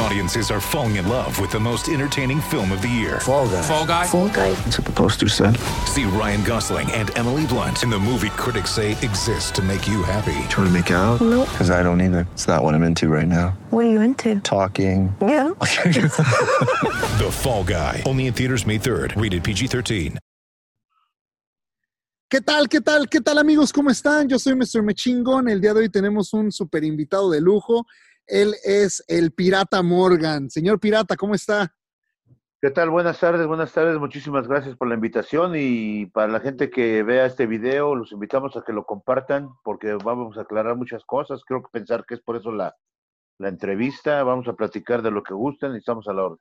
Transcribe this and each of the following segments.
Audiences are falling in love with the most entertaining film of the year. Fall guy. Fall guy. Fall guy. That's what the poster said. See Ryan Gosling and Emily Blunt in the movie critics say exists to make you happy. Trying to make it out? Nope. Because I don't either. It's not what I'm into right now. What are you into? Talking. Yeah. The Fall Guy. Only in theaters May 3rd. Rated PG-13. ¿Qué tal, qué tal, qué tal amigos? ¿Cómo están? Yo soy Mr. Mechingón. El día de hoy tenemos un super invitado de lujo. Él es el Pirata Morgan. Señor Pirata, ¿cómo está? ¿Qué tal? Buenas tardes, buenas tardes. Muchísimas gracias por la invitación y para la gente que vea este video, los invitamos a que lo compartan porque vamos a aclarar muchas cosas. Creo que pensar que es por eso la, la entrevista. Vamos a platicar de lo que gusten y estamos a la orden.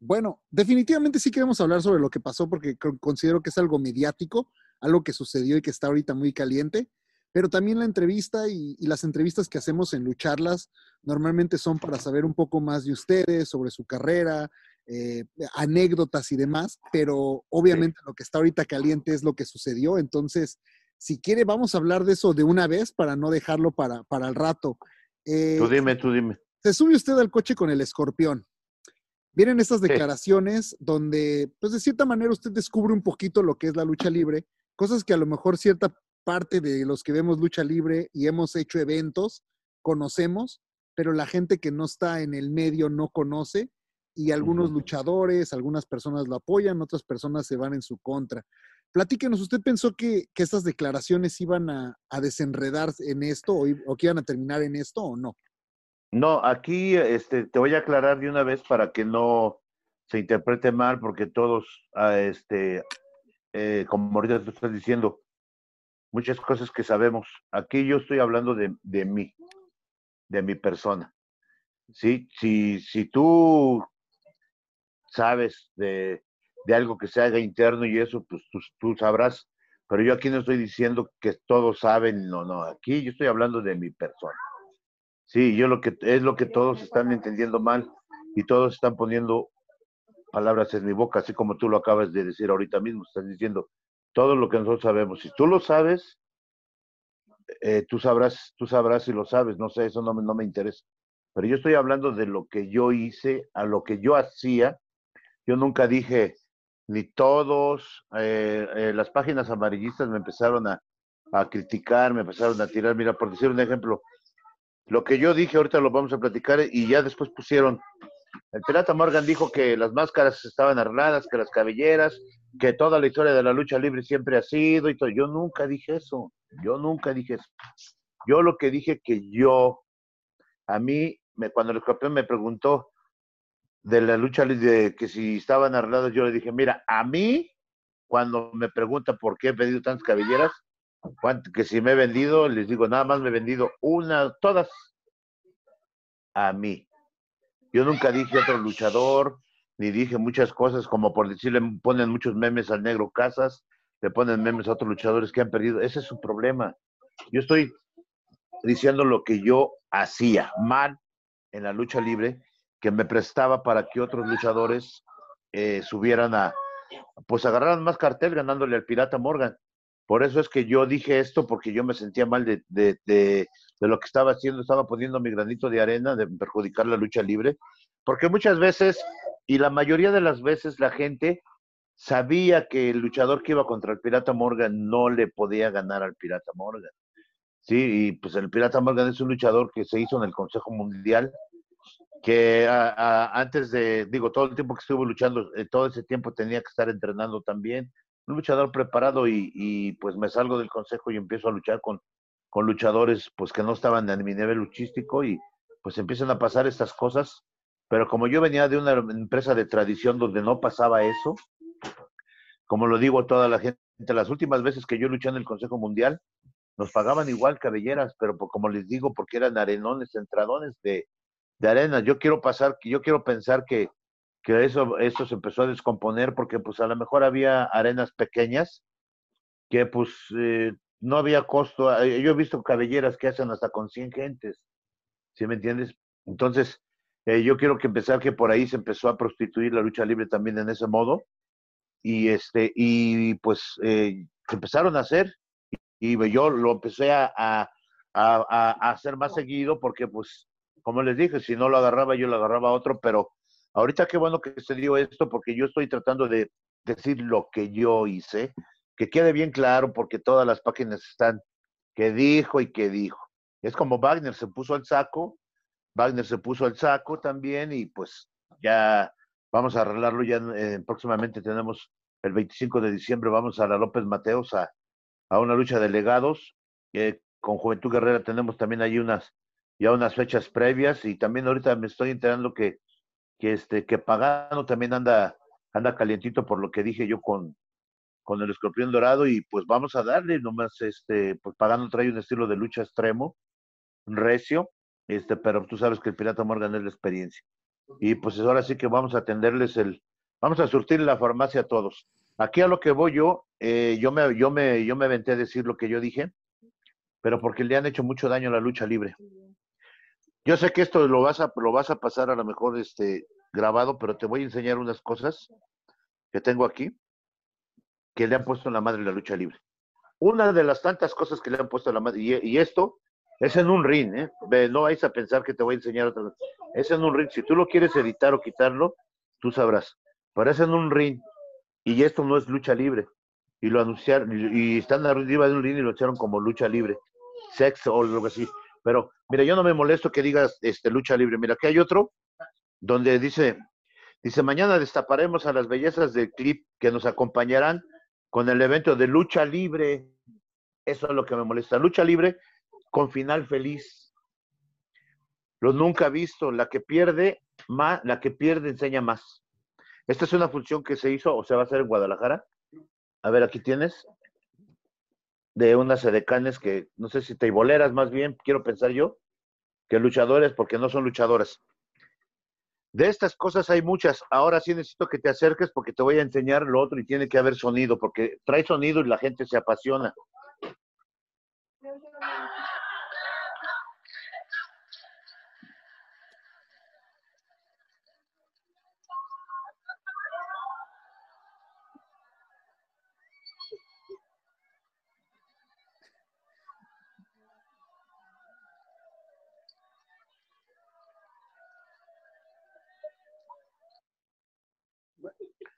Bueno, definitivamente sí queremos hablar sobre lo que pasó porque co- considero que es algo mediático, algo que sucedió y que está ahorita muy caliente, pero también la entrevista y, y las entrevistas que hacemos en Lucharlas normalmente son para saber un poco más de ustedes, sobre su carrera, eh, anécdotas y demás, pero obviamente lo que está ahorita caliente es lo que sucedió, entonces, si quiere, vamos a hablar de eso de una vez para no dejarlo para, para el rato. Eh, Tú dime, tú dime. se sube usted al coche con el escorpión. Vienen estas Sí. declaraciones donde, pues de cierta manera, usted descubre un poquito lo que es la lucha libre, cosas que a lo mejor cierta parte de los que vemos lucha libre y hemos hecho eventos conocemos, pero la gente que no está en el medio no conoce y algunos luchadores, algunas personas lo apoyan, otras personas se van en su contra. Platíquenos, ¿usted pensó que, que estas declaraciones iban a, a desenredar en esto o, o que iban a terminar en esto o no? No, aquí este, te voy a aclarar de una vez para que no se interprete mal, porque todos, ah, este, eh, como ahorita tú estás diciendo, muchas cosas que sabemos. Aquí yo estoy hablando de, de mí, de mi persona. ¿Sí? Si, si tú sabes de, de algo que se haga interno y eso, pues tú, tú sabrás. Pero yo aquí no estoy diciendo que todos saben, no, no. Aquí yo estoy hablando de mi persona. Sí, yo lo que es lo que todos están entendiendo mal y todos están poniendo palabras en mi boca, así como tú lo acabas de decir ahorita mismo, estás diciendo todo lo que nosotros sabemos. Si tú lo sabes, eh, tú sabrás, tú sabrás si lo sabes, no sé, eso no me, no me interesa. Pero yo estoy hablando de lo que yo hice, a lo que yo hacía. Yo nunca dije, ni todos, eh, eh, las páginas amarillistas me empezaron a, a criticar, me empezaron a tirar, mira, por decir un ejemplo, lo que yo dije ahorita lo vamos a platicar y ya después pusieron, el pirata Morgan dijo que las máscaras estaban arregladas, que las cabelleras, que toda la historia de la lucha libre siempre ha sido y todo. Yo nunca dije eso, yo nunca dije eso. Yo lo que dije que yo, a mí, me, cuando el campeón me preguntó de la lucha libre, que si estaban arregladas, yo le dije, mira, a mí, cuando me pregunta por qué he vendido tantas cabelleras, que si me he vendido, les digo, nada más me he vendido una, todas a mí. Yo nunca dije otro luchador, ni dije muchas cosas, como por decirle, ponen muchos memes al negro Casas, le ponen memes a otros luchadores que han perdido. Ese es su problema. Yo estoy diciendo lo que yo hacía mal en la lucha libre, que me prestaba para que otros luchadores eh, subieran a, pues agarraran más cartel ganándole al Pirata Morgan. Por eso es que yo dije esto, porque yo me sentía mal de, de, de, lo que estaba haciendo, estaba poniendo mi granito de arena de perjudicar la lucha libre, porque muchas veces, y la mayoría de las veces, la gente sabía que el luchador que iba contra el Pirata Morgan no le podía ganar al Pirata Morgan. Sí, y pues el Pirata Morgan es un luchador que se hizo en el Consejo Mundial, que antes de, digo, todo el tiempo que estuvo luchando, eh, todo ese tiempo tenía que estar entrenando también. Un luchador preparado y, pues me salgo del consejo y empiezo a luchar con, con luchadores pues que no estaban en mi nivel luchístico y pues empiezan a pasar estas cosas. Pero como yo venía de una empresa de tradición donde no pasaba eso, como lo digo a toda la gente, las últimas veces que yo luché en el Consejo Mundial, nos pagaban igual cabelleras, pero como les digo, porque eran arenones, entradones de, de arena. Yo quiero pasar, yo quiero pensar que, que eso, eso se empezó a descomponer porque pues a lo mejor había arenas pequeñas que pues eh, no había costo. Yo he visto cabelleras que hacen hasta con 100 gentes, ¿sí me entiendes? Entonces, eh, yo quiero que empezar que por ahí se empezó a prostituir la lucha libre también en ese modo y este, y pues eh, empezaron a hacer, y yo lo empecé a, a, a, a hacer más seguido, porque pues, como les dije, si no lo agarraba, yo lo agarraba a otro, pero ahorita qué bueno que se dio esto, porque yo estoy tratando de decir lo que yo hice, que quede bien claro, porque todas las páginas están que dijo y que dijo. Es como Wagner se puso al saco, Wagner se puso al saco también y pues ya vamos a arreglarlo, ya eh, próximamente tenemos el 25 de diciembre, vamos a la López Mateos a, a una lucha de legados, con Juventud Guerrera tenemos también ahí unas, unas fechas previas y también ahorita me estoy enterando que, que este, que Pagano también anda, anda calientito por lo que dije yo con, con el escorpión dorado y pues vamos a darle nomás este pues pagando trae un estilo de lucha extremo recio este pero tú sabes que el pirata Morgan es la experiencia. Y pues ahora sí que vamos a atenderles el vamos a surtir la farmacia a todos. Aquí a lo que voy yo eh, yo me yo me yo me aventé a decir lo que yo dije pero porque le han hecho mucho daño a la lucha libre yo sé que esto lo vas a lo vas a pasar a lo mejor este grabado pero te voy a enseñar unas cosas que tengo aquí que le han puesto en la madre la lucha libre. Una de las tantas cosas que le han puesto en la madre, y, esto es en un ring, ¿eh? no vais a pensar que te voy a enseñar otra cosa. Es en un ring. Si tú lo quieres editar o quitarlo, tú sabrás. Pero es en un ring. Y esto no es lucha libre. Y lo anunciaron, y, están arriba de un ring y lo echaron como lucha libre. Sex o algo así. Pero, mira, yo no me molesto que digas este, lucha libre. Mira, aquí hay otro donde dice, dice, mañana destaparemos a las bellezas del clip que nos acompañarán con el evento de lucha libre. Eso es lo que me molesta. Lucha libre con final feliz. Lo nunca visto. La que pierde más, la que pierde enseña más. Esta es una función que se hizo o se va a hacer en Guadalajara. A ver, aquí tienes de unas edecanes que no sé si te boleras más bien, quiero pensar yo, que luchadores, porque no son luchadoras. De estas cosas hay muchas. Ahora sí necesito que te acerques porque te voy a enseñar lo otro y tiene que haber sonido, porque trae sonido y la gente se apasiona.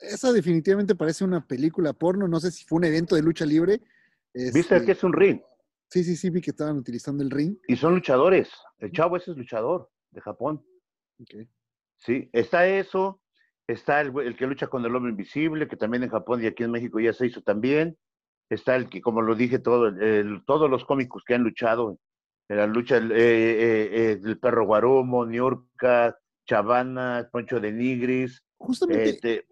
Esa definitivamente parece una película porno. No sé si fue un evento de lucha libre. ¿Viste que Este, es un ring? Sí, sí, sí, vi que estaban utilizando el ring. Y son luchadores. El chavo ese es luchador de Japón. Sí, está eso. Está el, el que lucha con el hombre invisible, que también en Japón y aquí en México ya se hizo también. Está el que, como lo dije, todo, el- todos los cómicos que han luchado en la lucha, el, eh, eh, eh, el perro Guarumo, Niurka, Chavana, Poncho de Nigris, Justamente, este,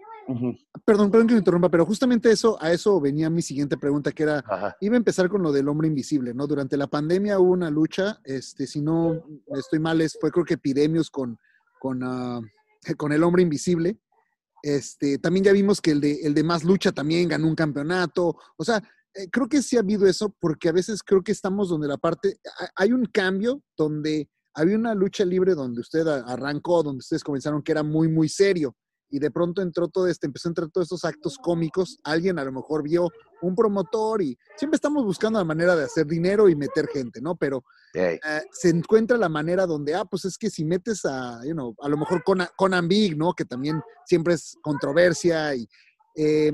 perdón, perdón que me interrumpa, pero justamente eso, a eso venía mi siguiente pregunta, que era, ajá. iba a empezar con lo del hombre invisible, ¿no? Durante la pandemia hubo una lucha, este, si no estoy mal, es, fue creo que epidemios con, con, ah, con el hombre invisible. Este, también ya vimos que el de, el de más lucha también ganó un campeonato. O sea, eh, creo que sí ha habido eso, porque a veces creo que estamos donde la parte, ha- hay un cambio donde había una lucha libre donde usted arrancó, donde ustedes comenzaron que era muy, muy serio. Y de pronto entró todo este, empezó a entrar todos estos actos cómicos. Alguien a lo mejor vio un promotor y siempre estamos buscando la manera de hacer dinero y meter gente, ¿no? Pero eh, se encuentra la manera donde, ah, pues es que si metes a, you know, a lo mejor Conan, Conan Big, ¿no? Que también siempre es controversia y eh,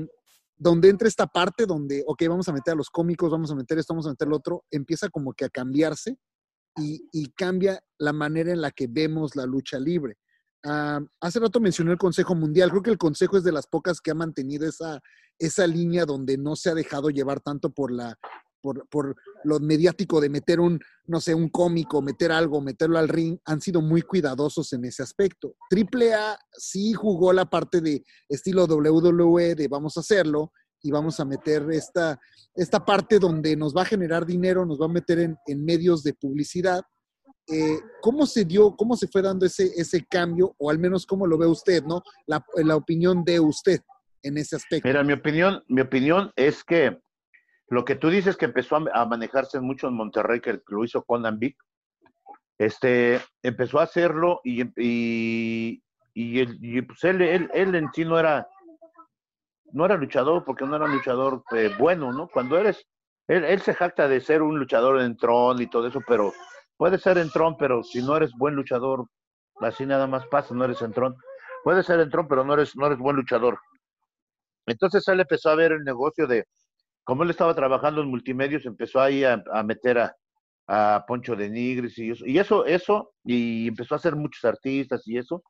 donde entra esta parte donde, ok, vamos a meter a los cómicos, vamos a meter esto, vamos a meter lo otro, empieza como que a cambiarse y, y cambia la manera en la que vemos la lucha libre. Ah, hace rato mencioné el Consejo Mundial, creo que el Consejo es de las pocas que ha mantenido esa, esa línea donde no se ha dejado llevar tanto por la por, por lo mediático de meter un, no sé, un cómico, meter algo, meterlo al ring, han sido muy cuidadosos en ese aspecto. Triple A sí jugó la parte de estilo WWE, de vamos a hacerlo y vamos a meter esta, esta parte donde nos va a generar dinero, nos va a meter en, en medios de publicidad. Eh, ¿Cómo se dio, cómo se fue dando ese, ese cambio, o al menos cómo lo ve usted, ¿no? La, opinión de usted en ese aspecto. Mira, mi opinión, mi opinión es que lo que tú dices que empezó a, manejarse mucho en Monterrey, que lo hizo Conan Big, este, empezó a hacerlo y, y, y, pues él, él, él en sí no era, no era luchador porque no era un luchador eh, bueno, ¿no? Cuando eres, él, él se jacta de ser un luchador en Tron y todo eso, pero puede ser en Tron, pero si no eres buen luchador, así nada más pasa, no eres en Tron. Puede ser en Tron, pero no eres, no eres buen luchador. Entonces él empezó a ver el negocio de, como él estaba trabajando en multimedios, empezó ahí a, a meter a, a Poncho de Nigris y eso, y eso, eso, y empezó a hacer muchos artistas y eso,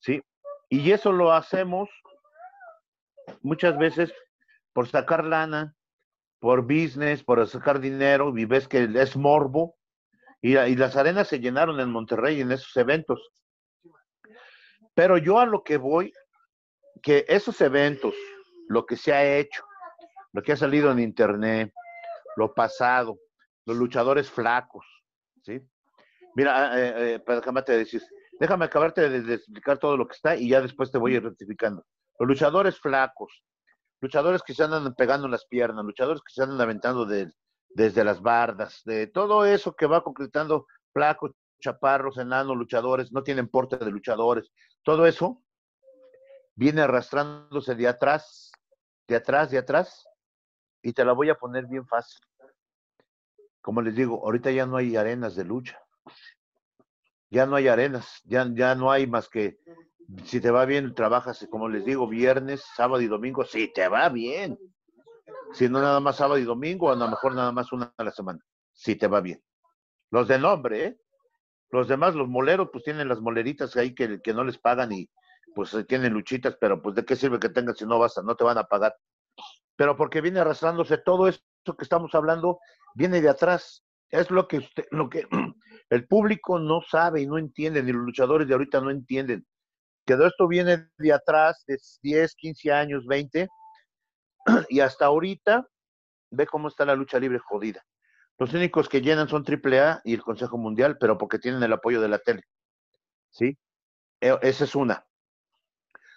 ¿sí? Y eso lo hacemos muchas veces por sacar lana, por business, por sacar dinero, y ves que es morbo, y, y las arenas se llenaron en Monterrey en esos eventos. Pero yo a lo que voy, que esos eventos, lo que se ha hecho, lo que ha salido en internet, lo pasado, los luchadores flacos, ¿sí? Mira, eh, eh, déjame te decir, déjame acabarte de, explicar todo lo que está y ya después te voy a ir rectificando. Los luchadores flacos, luchadores que se andan pegando las piernas, luchadores que se andan aventando de, desde las bardas, de todo eso que va concretando flacos, chaparros, enanos, luchadores, no tienen porte de luchadores, todo eso viene arrastrándose de atrás, de atrás, de atrás, y te la voy a poner bien fácil. Como les digo, ahorita ya no hay arenas de lucha. Ya no hay arenas, ya, ya no hay más que, si te va bien, trabajas, como les digo, viernes, sábado y domingo, si te va bien. Si no nada más sábado y domingo, a lo mejor nada más una a la semana, si te va bien. Los de nombre, ¿eh? Los demás, los moleros, pues tienen las moleritas ahí que, que no les pagan y pues tienen luchitas, pero pues de qué sirve que tengas si no vas a, no te van a pagar. Pero porque viene arrastrándose todo esto que estamos hablando, viene de atrás. Es lo que usted, lo que el público no sabe y no entiende, ni los luchadores de ahorita no entienden. Que todo esto viene de atrás, de 10, 15 años, 20, y hasta ahorita, ve cómo está la lucha libre jodida. Los únicos que llenan son AAA y el Consejo Mundial, pero porque tienen el apoyo de la tele. ¿Sí? Esa es una.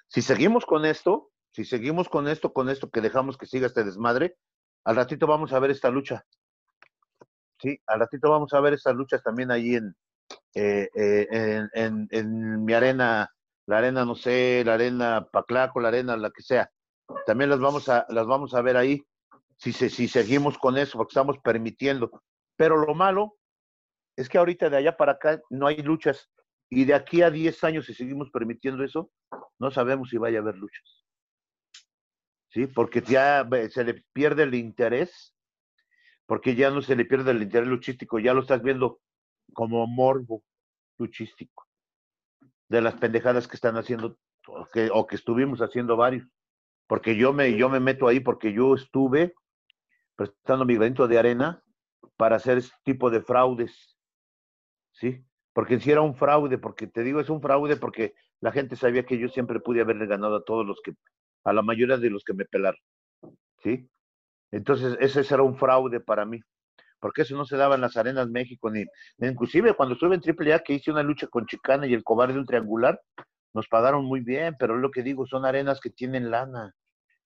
Si seguimos con esto, si seguimos con esto, con esto que dejamos que siga este desmadre, al ratito vamos a ver esta lucha. Sí, al ratito vamos a ver estas luchas también ahí en, eh, eh, en, en, en, mi arena, la arena, no sé, la arena Paclaco, la arena, la que sea. También las vamos a, las vamos a ver ahí, si, si, seguimos con eso, porque estamos permitiendo. Pero lo malo es que ahorita de allá para acá no hay luchas. Y de aquí a 10 años, si seguimos permitiendo eso, no sabemos si vaya a haber luchas. ¿Sí? Porque ya se le pierde el interés, porque ya no se le pierde el interés luchístico, ya lo estás viendo como morbo luchístico de las pendejadas que están haciendo o que, o que estuvimos haciendo varios. Porque yo me, yo me meto ahí porque yo estuve prestando mi granito de arena para hacer este tipo de fraudes. ¿Sí? Porque si era un fraude, porque te digo, es un fraude porque la gente sabía que yo siempre pude haberle ganado a todos los que, a la mayoría de los que me pelaron. ¿Sí? Entonces, ese era un fraude para mí. Porque eso no se daba en las arenas México, ni, inclusive cuando estuve en AAA, que hice una lucha con Chicana y el cobarde de un triangular, nos pagaron muy bien, pero es lo que digo, son arenas que tienen lana,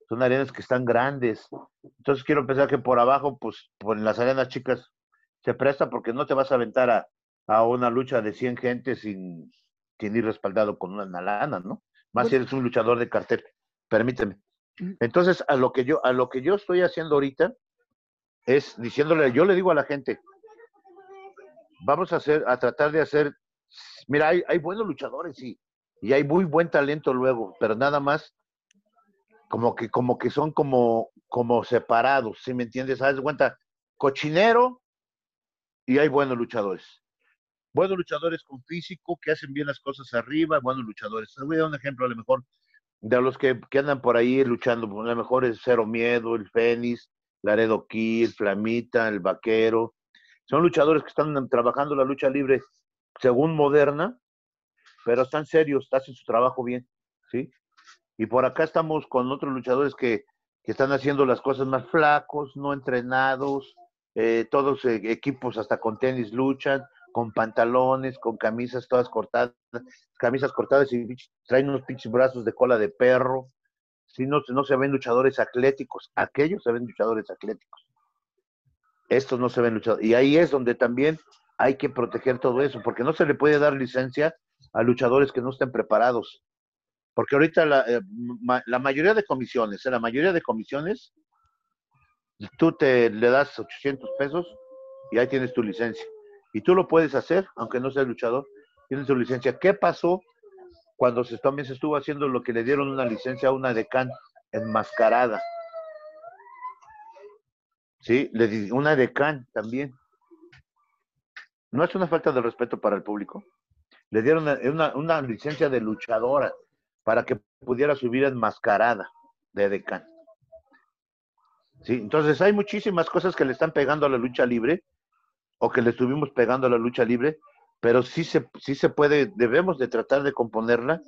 son arenas que están grandes. Entonces quiero pensar que por abajo, pues, pues en las arenas chicas se presta porque no te vas a aventar a, a una lucha de 100 gente sin, sin ir respaldado con una lana, ¿no? Más si eres un luchador de cartel, permíteme. Entonces, a lo que yo, a lo que yo estoy haciendo ahorita es diciéndole, yo le digo a la gente, vamos a hacer, a tratar de hacer, mira, hay, hay buenos luchadores y, y hay muy buen talento luego, pero nada más como que, como que son como, como separados, ¿sí me entiendes? ¿Sabes cuenta? Cochinero y hay buenos luchadores. Buenos luchadores con físico, que hacen bien las cosas arriba, buenos luchadores. Les voy a dar un ejemplo a lo mejor de los que, que andan por ahí luchando, a lo mejor es Cero Miedo, el Fénix, Laredo Kid, Flamita, el Vaquero. Son luchadores que están trabajando la lucha libre según moderna, pero están serios, hacen su trabajo bien, ¿sí? Y por acá estamos con otros luchadores que, que están haciendo las cosas más flacos, no entrenados, eh, todos eh, equipos hasta con tenis luchan, con pantalones, con camisas todas cortadas, camisas cortadas y traen unos pinches brazos de cola de perro. Si no, no se ven luchadores atléticos, aquellos se ven luchadores atléticos. Estos no se ven luchadores. Y ahí es donde también hay que proteger todo eso, porque no se le puede dar licencia a luchadores que no estén preparados. Porque ahorita la, eh, la mayoría de comisiones, eh, la mayoría de comisiones, tú te le das 800 pesos y ahí tienes tu licencia. Y tú lo puedes hacer, aunque no seas luchador, tienes tu licencia. ¿Qué pasó cuando se, también se estuvo haciendo lo que le dieron una licencia a una decán enmascarada? Sí, le di una decán también. No es una falta de respeto para el público. Le dieron una, una- licencia de luchadora para que pudiera subir enmascarada de decán. Sí, entonces hay muchísimas cosas que le están pegando a la lucha libre o que le estuvimos pegando a la lucha libre, pero sí se, sí se puede, debemos de tratar de componerla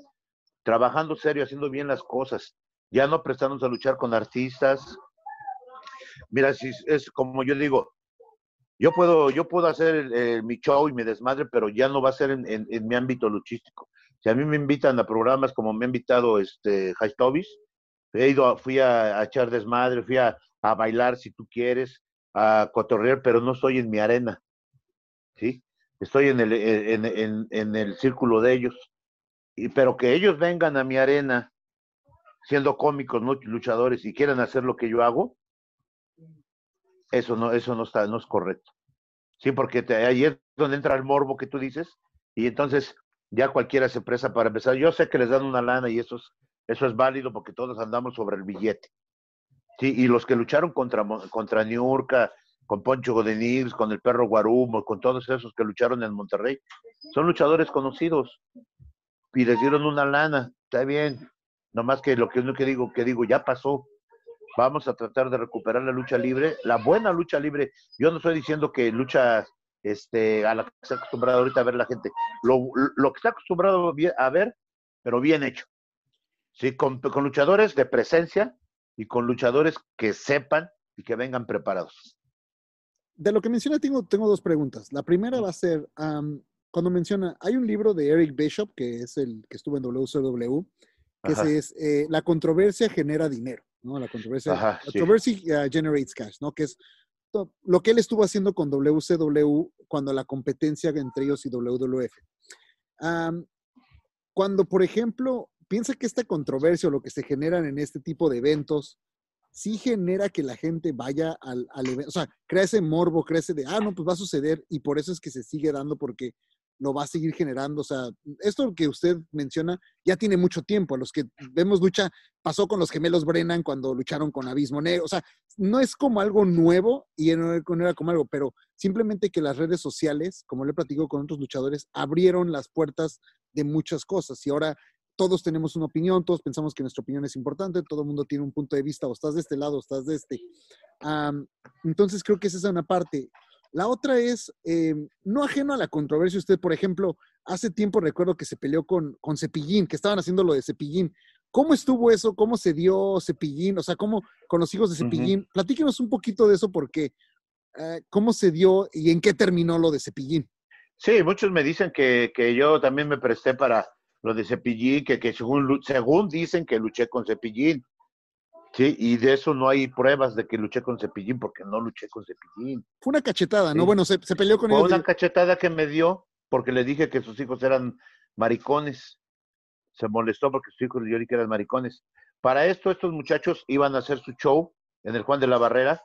trabajando serio, haciendo bien las cosas, ya no prestarnos a luchar con artistas. Mira, si es como yo digo, yo puedo, yo puedo hacer el- mi show y mi desmadre, pero ya no va a ser en, mi ámbito luchístico. Si a mí me invitan a programas como me ha invitado este High Tobis, he ido, fui a, a echar desmadre, fui a, bailar si tú quieres, a cotorrear, pero no estoy en mi arena, ¿sí? Estoy en el, en, en- en el círculo de ellos. Y, pero que ellos vengan a mi arena siendo cómicos, no luchadores, y quieran hacer lo que yo hago, eso no, eso no está, no es correcto. Sí, porque te- ahí es donde entra el morbo que tú dices, y entonces ya cualquiera se presa para empezar. Yo sé que les dan una lana y eso es, eso es válido porque todos andamos sobre el billete. Sí, y los que lucharon contra, contra Niurka, con Poncho Godenirs, con el perro Guarumo, con todos esos que lucharon en Monterrey, son luchadores conocidos y les dieron una lana, está bien. Nomás que lo que uno que digo, que digo, ya pasó. Vamos a tratar de recuperar la lucha libre, la buena lucha libre. Yo no estoy diciendo que lucha este, a la que está acostumbrado ahorita a ver la gente. Lo, lo que está acostumbrado a ver, pero bien hecho. Sí, con, con luchadores de presencia y con luchadores que sepan y que vengan preparados. De lo que menciona, tengo, tengo dos preguntas. La primera va a ser, am, cuando menciona, hay un libro de Eric Bishop, que es el que estuvo en WCW, que es eh, La controversia genera dinero, ¿no? La controversia, Ajá, sí. controversy uh, generates cash, ¿no? Que es lo que él estuvo haciendo con WCW cuando la competencia entre ellos y WWF. Cuando, por ejemplo, piensa que esta controversia o lo que se generan en este tipo de eventos sí genera que la gente vaya al, al evento, o sea, crea ese morbo, crea ese de, ah, no, pues va a suceder y por eso es que se sigue dando porque lo va a seguir generando, o sea, esto que usted menciona ya tiene mucho tiempo, los que vemos lucha, pasó con los gemelos Brennan cuando lucharon con Abismo Negro, o sea, no es como algo nuevo y no era como algo, pero simplemente que las redes sociales, como le platico con otros luchadores, abrieron las puertas de muchas cosas y ahora todos tenemos una opinión, todos pensamos que nuestra opinión es importante, todo el mundo tiene un punto de vista, o estás de este lado, o estás de este. Entonces creo que esa es una parte. La otra es, eh, no ajeno a la controversia, usted, por ejemplo, hace tiempo recuerdo que se peleó con, con Cepillín, que estaban haciendo lo de Cepillín. ¿Cómo estuvo eso? ¿Cómo se dio Cepillín? O sea, ¿cómo con los hijos de. Cepillín? Platíquenos un poquito de eso porque, eh, ¿cómo se dio y en qué terminó lo de Cepillín? Sí, muchos me dicen que, que yo también me presté para lo de Cepillín, que, que según, según dicen que luché con Cepillín. Sí, y de eso no hay pruebas de que luché con Cepillín, porque no luché con Cepillín. Fue una cachetada, ¿no? Bueno, se, se peleó con Fue ellos. una de- cachetada que me dio porque le dije que sus hijos eran maricones. Se molestó porque sus hijos yo dije que eran maricones. Para esto, estos muchachos iban a hacer su show en el Juan de la Barrera.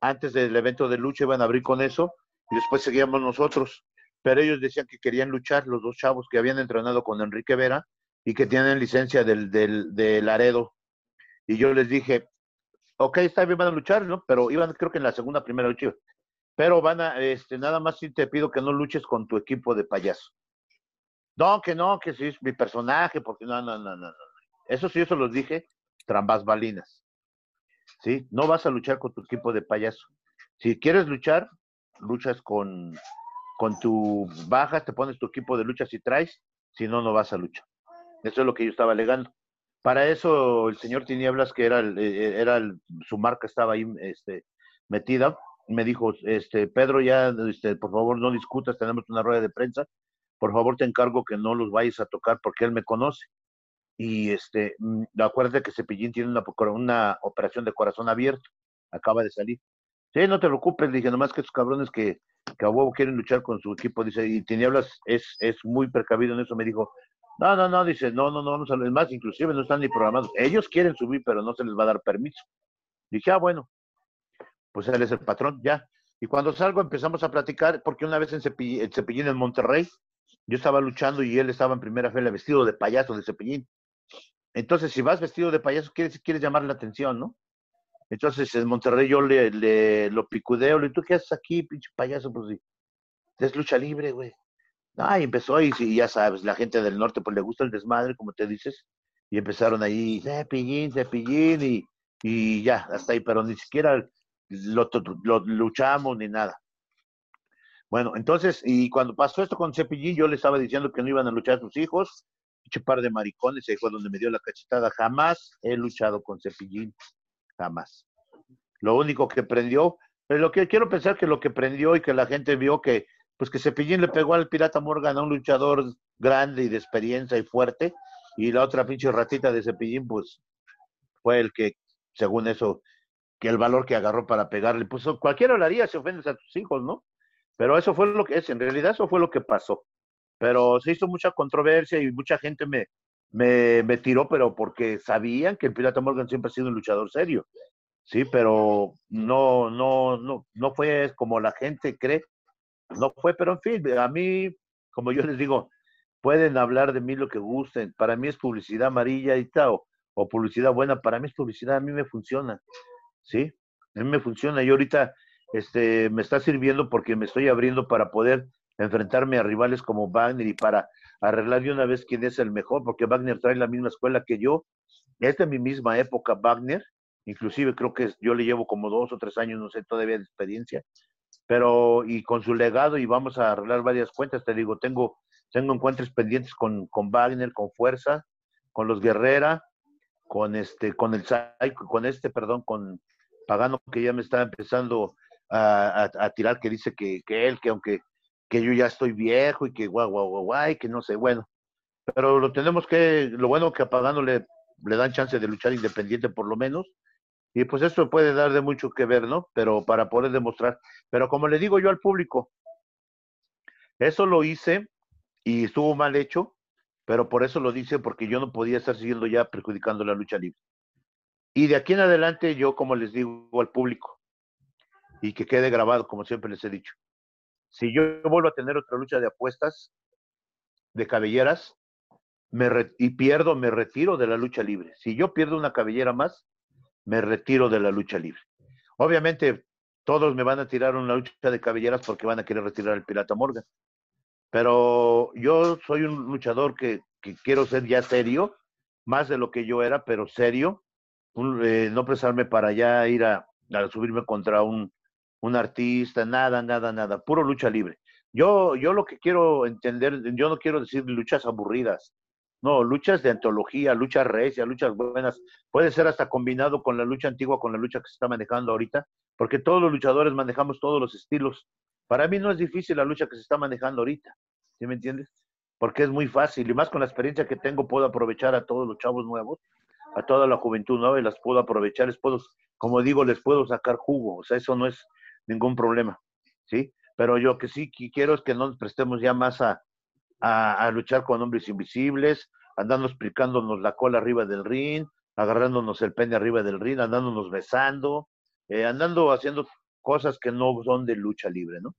Antes del evento de lucha iban a abrir con eso y después seguíamos nosotros. Pero ellos decían que querían luchar, los dos chavos que habían entrenado con Enrique Vera y que tienen licencia del, del, de Laredo. Y yo les dije, ok, está bien, van a luchar, ¿no? Pero iban, creo que en la segunda, primera lucha. Pero van a, este, nada más sí te pido que no luches con tu equipo de payaso. No, que no, que sí es mi personaje, porque no, no, no, no. no. Eso sí, eso los dije, trambas balinas. ¿Sí? No vas a luchar con tu equipo de payaso. Si quieres luchar, luchas con, con tu baja, te pones tu equipo de lucha si traes, si no, no vas a luchar. Eso es lo que yo estaba alegando. Para eso el señor Tinieblas, que era, el, eh, era el- su marca estaba ahí este, metida, me dijo, este, Pedro, ya, este, por favor, no discutas, tenemos una rueda de prensa, por favor te encargo que no los vayas a tocar porque él me conoce. Y este, mm, acuérdate que Cepillín tiene una, una operación de corazón abierto, acaba de salir. Sí, no te preocupes, dije, nomás que estos cabrones que, que a huevo quieren luchar con su equipo, dice, y Tinieblas es, es muy precavido en eso, me dijo, No, no, no, dice, no, no, no, no salen más, inclusive no están ni programados. Ellos quieren subir, pero no se les va a dar permiso. Dije, ah, bueno, pues él es el patrón, ya. Y cuando salgo empezamos a platicar, porque una vez en Cepillín, en, Monterrey, yo estaba luchando y él estaba en primera fila vestido de payaso de Cepillín. Entonces, si vas vestido de payaso, quieres, quieres llamar la atención, ¿no? Entonces, en Monterrey yo le, le lo picudeo, le digo, ¿tú qué haces aquí, pinche payaso? Pues sí, es lucha libre, güey. Ah, y empezó y, ya sabes, la gente del norte pues le gusta el desmadre, como te dices, y empezaron ahí, cepillín, cepillín, y, y ya, hasta ahí, pero ni siquiera lo, luchamos ni nada. Bueno, entonces, y cuando pasó esto con Cepillín, yo le estaba diciendo que no iban a luchar sus hijos, un par de maricones, ahí fue donde me dio la cachetada. Jamás he luchado con Cepillín, jamás. Lo único que prendió, pero lo que quiero pensar que lo que prendió y que la gente vio que pues que Cepillín le pegó al Pirata Morgan a un luchador grande y de experiencia y fuerte, y la otra pinche ratita de Cepillín, pues fue el que, según eso, que el valor que agarró para pegarle, pues cualquiera lo haría si ofendes a tus hijos, ¿no? Pero eso fue lo que es, en realidad eso fue lo que pasó. Pero se hizo mucha controversia y mucha gente me, me, me tiró, pero porque sabían que el Pirata Morgan siempre ha sido un luchador serio. Sí, pero no, no, no, no fue como la gente cree no fue, pero en fin, a mí, como yo les digo, pueden hablar de mí lo que gusten. Para mí es publicidad amarilla y tal, o, publicidad buena. Para mí es publicidad, a mí me funciona. ¿Sí? A mí me funciona. Y ahorita este, me está sirviendo porque me estoy abriendo para poder enfrentarme a rivales como Wagner y para arreglar de una vez quién es el mejor, porque Wagner trae la misma escuela que yo. Es de mi misma época Wagner, inclusive creo que yo le llevo como dos o tres años, no sé, todavía de experiencia, pero y con su legado y vamos a arreglar varias cuentas, te digo, tengo, tengo encuentros pendientes con, con Wagner, con Fuerza, con los Guerrera, con este, con el con este, perdón, con Pagano que ya me está empezando a, a, tirar, que dice que, que, él, que aunque que yo ya estoy viejo y que guau, guau, guau, guay, que no sé, bueno, pero lo tenemos que, lo bueno que a Pagano le, le dan chance de luchar independiente por lo menos, y pues esto puede dar de mucho que ver, ¿no? Pero para poder demostrar. Pero como le digo yo al público, eso lo hice y estuvo mal hecho, pero por eso lo dice, porque yo no podía estar siguiendo ya perjudicando la lucha libre. Y de aquí en adelante yo, como les digo al público, y que quede grabado, como siempre les he dicho, si yo vuelvo a tener otra lucha de apuestas, de cabelleras, me y pierdo, me retiro de la lucha libre. Si yo pierdo una cabellera más, me retiro de la lucha libre. Obviamente, todos me van a tirar una lucha de cabelleras porque van a querer retirar al Pirata Morgan. Pero yo soy un luchador que, quiero ser ya serio, más de lo que yo era, pero serio. Eh, no presarme para ya ir a, a subirme contra un, un, artista, nada, nada, nada. Puro lucha libre. Yo, yo lo que quiero entender, yo no quiero decir luchas aburridas. No, luchas de antología, luchas recia, luchas buenas. Puede ser hasta combinado con la lucha antigua, con la lucha que se está manejando ahorita, porque todos los luchadores manejamos todos los estilos. Para mí no es difícil la lucha que se está manejando ahorita, ¿sí me entiendes? Porque es muy fácil y más con la experiencia que tengo puedo aprovechar a todos los chavos nuevos, a toda la juventud nueva y las puedo aprovechar, les puedo, como digo, les puedo sacar jugo, o sea, eso no es ningún problema, ¿sí? Pero yo que sí quiero es que no nos prestemos ya más a, a, luchar con hombres invisibles, andando explicándonos la cola arriba del ring, agarrándonos el pene arriba del ring, andándonos besando, eh, andando haciendo cosas que no son de lucha libre, ¿no?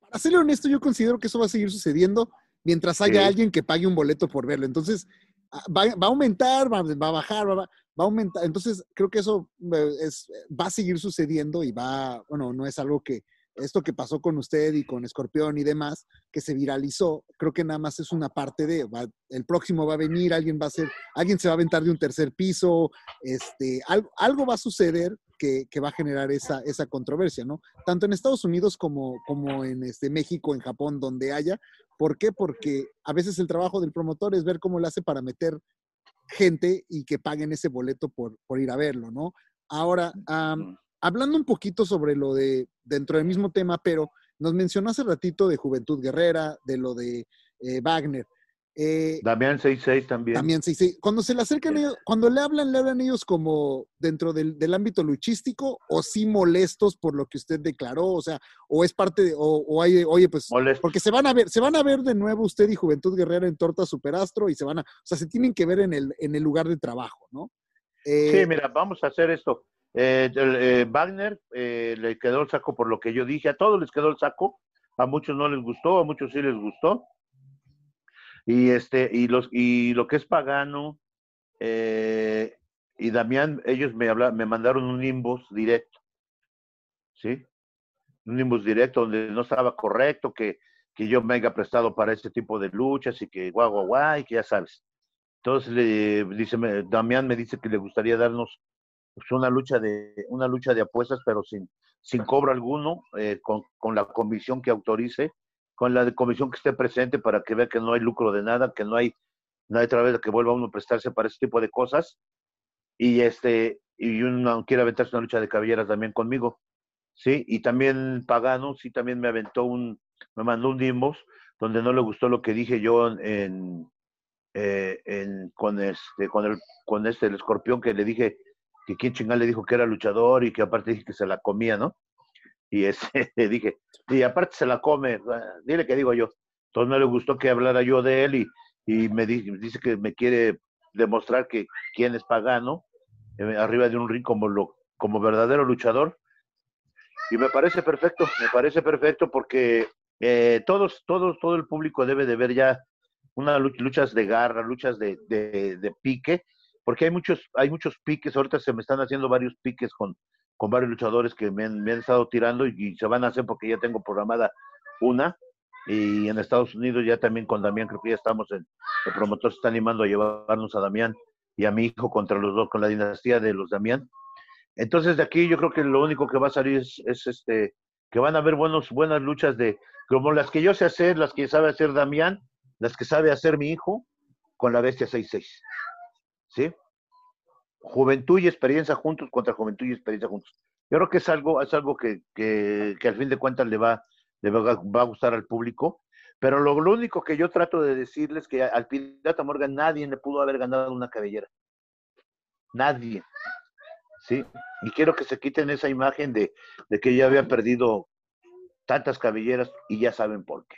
Para ser honesto, yo considero que eso va a seguir sucediendo mientras haya alguien que pague un boleto por verlo. Entonces, ah, va, a aumentar, va, a bajar, va, va, a aumentar. Entonces, creo que eso eh, es, va a seguir sucediendo y va, bueno, no es algo que, esto que pasó con usted y con Escorpión y demás, que se viralizó, creo que nada más es una parte de, el próximo va a venir, alguien va a ser, alguien se va a aventar de un tercer piso, este, algo, algo va a suceder que, va a generar esa, esa controversia, ¿no? Tanto en Estados Unidos como, como en este, México, en Japón, donde haya. ¿Por qué? Porque a veces el trabajo del promotor es ver cómo le hace para meter gente y que paguen ese boleto por, por ir a verlo, ¿no? Ahora, hablando un poquito sobre lo de dentro del mismo tema, pero nos mencionó hace ratito de Juventud Guerrera, de lo de eh, Wagner. Eh, Damián 66 también. sí, sí. Cuando se le acercan ellos, cuando le hablan, le hablan ellos como dentro del, del ámbito luchístico o sí molestos por lo que usted declaró, o sea, o es parte de, o, o hay, oye, pues, Molesto. porque se van a ver, se van a ver de nuevo usted y Juventud Guerrera en Torta Superastro y se van a, o sea, se tienen que ver en el, en el lugar de trabajo, ¿no? Eh, Sí, mira, vamos a hacer esto. Eh, eh, Wagner eh, le quedó el saco por lo que yo dije. A todos les quedó el saco. A muchos no les gustó, a muchos sí les gustó. Y este, y los, y lo que es pagano, eh, y Damián, ellos me habla, me mandaron un inbox directo. ¿Sí? Un inbox directo donde no estaba correcto, que, que yo me haya prestado para este tipo de luchas y que guau, guau, guau, y que ya sabes. Entonces le dice, me- Damián me dice que le gustaría darnos pues, una lucha de una lucha de apuestas, pero sin, sin cobro alguno, eh, con, con la comisión que autorice, con la comisión que esté presente para que vea que no hay lucro de nada, que no hay nadie otra vez que vuelva uno a prestarse para ese tipo de cosas. Y este, y uno quiere aventarse una lucha de cabelleras también conmigo. Sí, y también Pagano, sí, también me aventó un, me mandó un inbox donde no le gustó lo que dije yo en, eh, en- con este, con el, con este, el escorpión que le dije que quién chingada le dijo que era luchador y que aparte dije que se la comía, ¿no? Y ese, dije, y aparte se la come, dile que digo yo. Entonces no le gustó que hablara yo de él y, y me di- dice que me quiere demostrar que quién es pagano, eh, arriba de un ring como, lo, como verdadero luchador. Y me parece perfecto, me parece perfecto porque eh, todos, todos, todo el público debe de ver ya unas luchas de garra, luchas de, de, de pique, porque hay muchos, hay muchos piques, ahorita se me están haciendo varios piques con, con varios luchadores que me han, estado tirando y, y se van a hacer porque ya tengo programada una, y en Estados Unidos ya también con Damián, creo que ya estamos, en, el promotor se está animando a llevarnos a Damián y a mi hijo contra los dos, con la dinastía de los Damián. Entonces de aquí yo creo que lo único que va a salir es, es este, que van a haber buenos, buenas luchas de, como las que yo sé hacer, las que sabe hacer Damián, las que sabe hacer mi hijo, con la bestia 6-6. ¿Sí? Juventud y experiencia juntos contra juventud y experiencia juntos. Yo creo que es algo, es algo que, que, que al fin de cuentas le va, le va, a gustar al público. Pero lo, único que yo trato de decirles es que al Pirata Morgan nadie le pudo haber ganado una cabellera. Nadie. ¿Sí? Y quiero que se quiten esa imagen de, de que ya había perdido tantas cabelleras y ya saben por qué.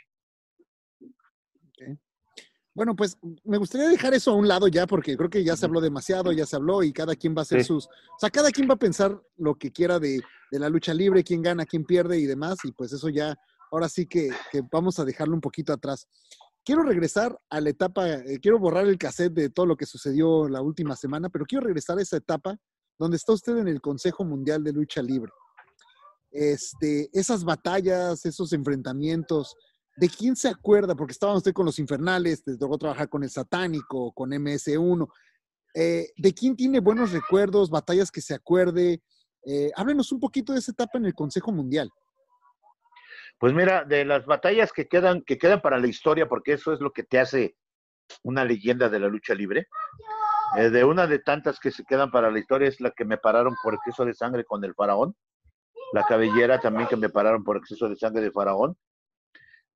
Bueno, pues me gustaría dejar eso a un lado ya, porque creo que ya se habló demasiado, ya se habló y cada quien va a hacer sí. sus. O sea, cada quien va a pensar lo que quiera de, de, la lucha libre, quién gana, quién pierde y demás, y pues eso ya, ahora sí que, que vamos a dejarlo un poquito atrás. Quiero regresar a la etapa, eh, quiero borrar el cassette de todo lo que sucedió la última semana, pero quiero regresar a esa etapa donde está usted en el Consejo Mundial de Lucha Libre. Este, esas batallas, esos enfrentamientos, ¿de quién se acuerda? Porque estaba usted con los infernales, te tocó trabajar con el satánico, con MS1. Eh, ¿De quién tiene buenos recuerdos, batallas que se acuerde? Eh, háblenos un poquito de esa etapa en el Consejo Mundial. Pues mira, de las batallas que quedan, que quedan para la historia, porque eso es lo que te hace una leyenda de la lucha libre. Eh, de una de tantas que se quedan para la historia es la que me pararon por exceso de sangre con el faraón. La cabellera también que me pararon por exceso de sangre de faraón.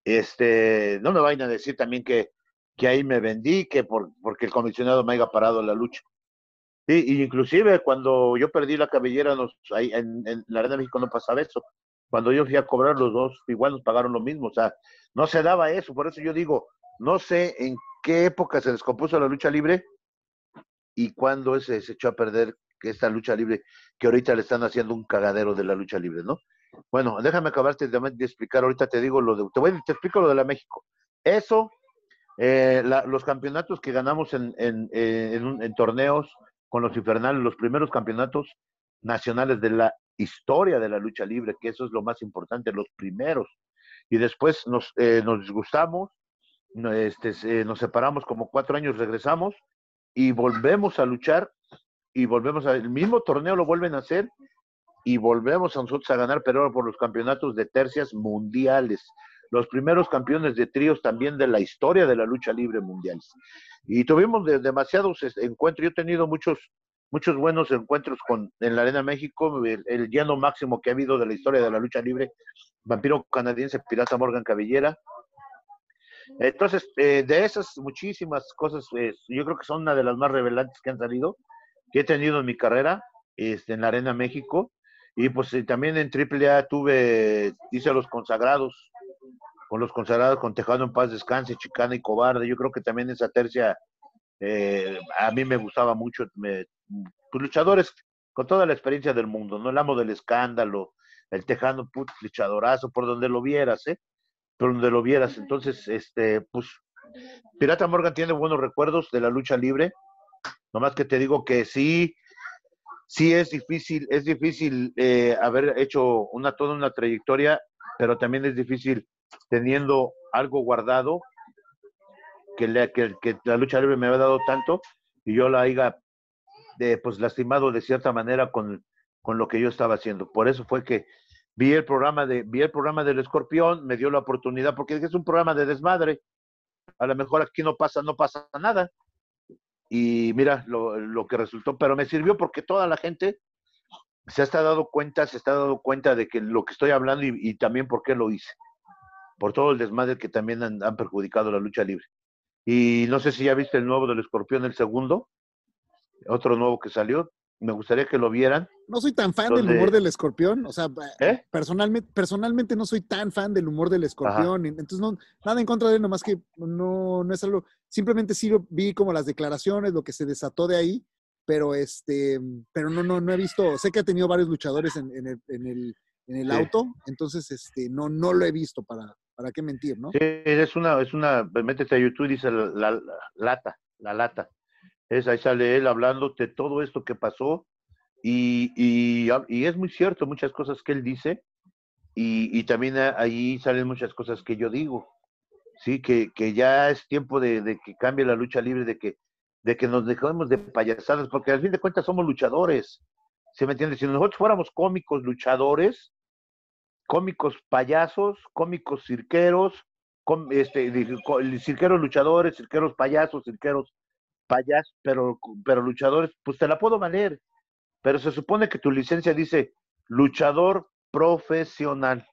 Este, no me vayan a decir también que, que ahí me vendí, que por, porque el comisionado me haya parado la lucha. Sí, y inclusive cuando yo perdí la cabellera, nos, en, la Arena de México no pasaba eso. Cuando yo fui a cobrar los dos, igual nos pagaron lo mismo. O sea, no se daba eso. Por eso yo digo, no sé en qué época se descompuso la lucha libre y cuándo se, se echó a perder esta lucha libre, que ahorita le están haciendo un cagadero de la lucha libre, ¿no? Bueno, déjame acabarte de, de explicar, ahorita te digo lo de, te, voy, te explico lo de la México. Eso, eh, los campeonatos que ganamos en, en, torneos con los infernales, los primeros campeonatos nacionales de la historia de la lucha libre, que eso es lo más importante, los primeros. Y después nos, eh, disgustamos, este, eh, nos separamos como cuatro años, regresamos y volvemos a luchar y volvemos a, el mismo torneo lo vuelven a hacer y volvemos a nosotros a ganar, pero por los campeonatos de tercias mundiales, los primeros campeones de tríos también de la historia de la lucha libre mundial. Y tuvimos de, demasiados encuentros, yo he tenido muchos, muchos buenos encuentros con, en la Arena México, el, el lleno máximo que ha habido de la historia de la lucha libre, Vampiro Canadiense, Pirata Morgan Cabellera, Entonces, eh, de esas muchísimas cosas, yo creo que son una de las más revelantes que han salido, que he tenido en mi carrera, este, en la Arena México, y pues también en AAA tuve, hice los consagrados, con los consagrados, con Tejado en Paz Descanse, Chicana y Cobarde, yo creo que también esa tercia eh, a mí me gustaba mucho, me, pues, luchadores con toda la experiencia del mundo, ¿no? El amo del escándalo, el Tejano, put, luchadorazo, por donde lo vieras, ¿eh? Por donde lo vieras. Entonces, este, pues, Pirata Morgan tiene buenos recuerdos de la lucha libre, nomás que te digo que sí, sí es difícil, es difícil eh, haber hecho una toda una trayectoria, pero también es difícil teniendo algo guardado que, que, la lucha libre me había dado tanto y yo la haya de, pues lastimado de cierta manera con, con lo que yo estaba haciendo. Por eso fue que vi el programa de vi el programa del Escorpión, me dio la oportunidad porque es un programa de desmadre. A lo mejor aquí no pasa no pasa nada. Y mira lo, lo que resultó, pero me sirvió porque toda la gente se está dando cuenta, se está dando cuenta de que lo que estoy hablando y, y también por qué lo hice. Por todo el desmadre que también han, han perjudicado la lucha libre. Y no sé si ya viste el nuevo del Escorpión, el segundo, otro nuevo que salió. Me gustaría que lo vieran. No soy tan fan del humor del escorpión, o sea, ¿Eh? personalmente, personalmente no soy tan fan del humor del escorpión, entonces no, nada en contra de él, nomás que no, no es algo, simplemente sí lo vi como las declaraciones, lo que se desató de ahí, pero este, pero no, no, no he visto, sé que ha tenido varios luchadores en, en el, en el, en el Sí. auto, entonces este, no, no lo he visto para, para qué mentir, ¿no? Sí, es una, es una, métete a YouTube y dice la, la- la lata, la lata. Es, ahí sale él hablando de todo esto que pasó y, y, y es muy cierto muchas cosas que él dice y, y también ahí salen muchas cosas que yo digo. Sí, que, que ya es tiempo de, de que cambie la lucha libre, de que, de que nos dejemos de payasadas, porque al fin de cuentas somos luchadores. ¿Se me entiende? Si nosotros fuéramos cómicos luchadores, cómicos payasos, cómicos cirqueros, este, cirqueros luchadores, cirqueros payasos, cirqueros payasos, pero, pero luchadores, pues te la puedo valer. Pero se supone que tu licencia dice luchador profesional.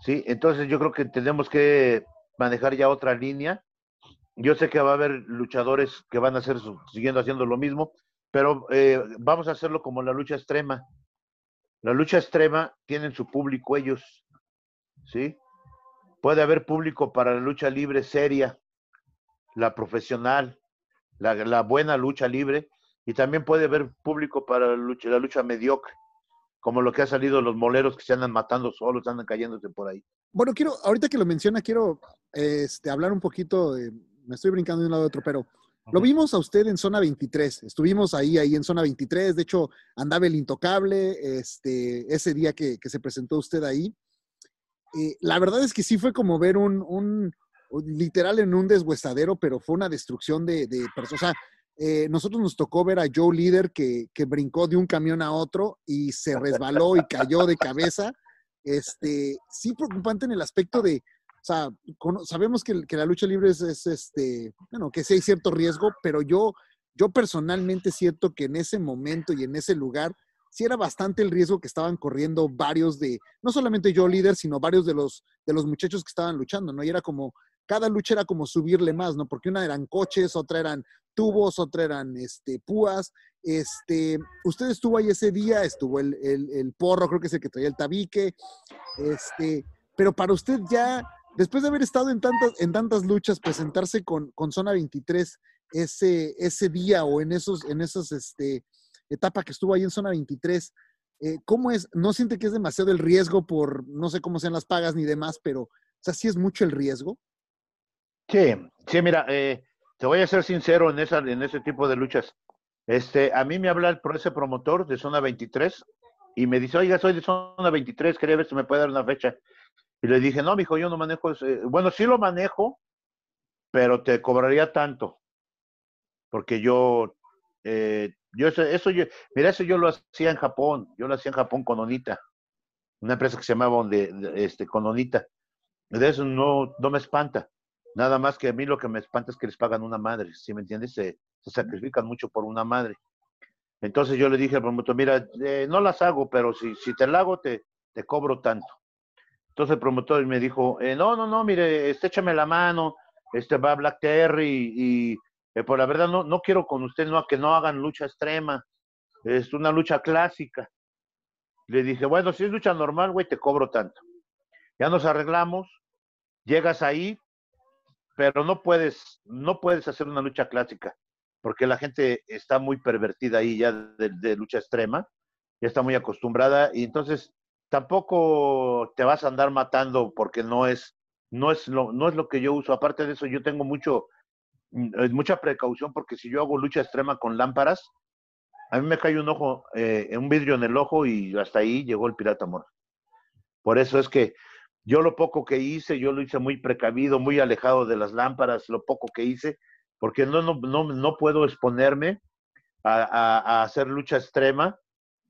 ¿Sí? Entonces yo creo que tenemos que manejar ya otra línea. Yo sé que va a haber luchadores que van a hacer siguiendo haciendo lo mismo, pero eh, vamos a hacerlo como la lucha extrema. La lucha extrema tienen su público ellos, ¿sí? Puede haber público para la lucha libre seria, la profesional, la, la buena lucha libre, y también puede haber público para la lucha, la lucha mediocre, como lo que ha salido los moleros que se andan matando solos, andan cayéndose por ahí. Bueno, quiero, ahorita que lo menciona, quiero este, hablar un poquito, de, me estoy brincando de un lado a otro, pero lo vimos a usted en zona 23, estuvimos ahí, ahí en zona 23, de hecho andaba el intocable, este, ese día que, que se presentó usted ahí. Eh, la verdad es que sí fue como ver un, un- un- literal en un deshuesadero, pero fue una destrucción de, personas. O sea, eh, nosotros nos tocó ver a Joe Líder que, que brincó de un camión a otro y se resbaló y cayó de cabeza. Este, sí preocupante en el aspecto de, o sea, sabemos que la lucha libre es, es, este, bueno, que sí hay cierto riesgo, pero yo, yo personalmente siento que en ese momento y en ese lugar sí era bastante el riesgo que estaban corriendo varios de, no solamente yo líder, sino varios de los, de los muchachos que estaban luchando, ¿no? Y era como, cada lucha era como subirle más, ¿no? Porque una eran coches, otra eran tubos, otra eran este, púas. Este, usted estuvo ahí ese día, estuvo el, el, el porro, creo que es el que traía el tabique. Este, pero para usted ya, después de haber estado en tantas, en tantas luchas, presentarse con, con Zona 23 ese, ese día o en esos, en esas este, etapa que estuvo ahí en Zona 23, eh, ¿cómo es? ¿No siente que es demasiado el riesgo por, no sé cómo sean las pagas ni demás, pero, o sea, sí es mucho el riesgo? Sí, sí, mira, eh, te voy a ser sincero en, esa, en ese tipo de luchas. Este, a mí me habla el, ese promotor de zona 23 y me dice, oiga, soy de zona 23, quería ver si me puede dar una fecha. Y le dije, no, mijo, yo no manejo ese. Bueno, sí lo manejo, pero te cobraría tanto. Porque yo, eh, yo eso, eso yo, mira, eso yo lo hacía en Japón, yo lo hacía en Japón con Onita, una empresa que se llamaba este, con Onita. De eso no, no me espanta. Nada más que a mí lo que me espanta es que les pagan una madre, ¿sí me entiendes? Se, se sacrifican mucho por una madre. Entonces yo le dije al promotor, mira, eh, no las hago, pero si, si te la hago, te, te cobro tanto. Entonces el promotor me dijo, eh, no, no, no, mire, este, échame la mano, este va Black Terry y, y eh, por la verdad no, no quiero con usted no, que no hagan lucha extrema, es una lucha clásica. Le dije, bueno, si es lucha normal, güey, te cobro tanto. Ya nos arreglamos, llegas ahí, pero no puedes, no puedes hacer una lucha clásica, porque la gente está muy pervertida ahí ya de, lucha extrema, ya está muy acostumbrada, y entonces tampoco te vas a andar matando porque no es, no es lo, no es lo que yo uso. Aparte de eso, yo tengo mucho, mm, mucha precaución porque si yo hago lucha extrema con lámparas, a mí me cae un ojo, eh, un vidrio en el ojo y hasta ahí llegó el pirata amor. Por eso es que yo lo poco que hice, yo lo hice muy precavido, muy alejado de las lámparas, lo poco que hice, porque no, no, no, no puedo exponerme a, a, hacer lucha extrema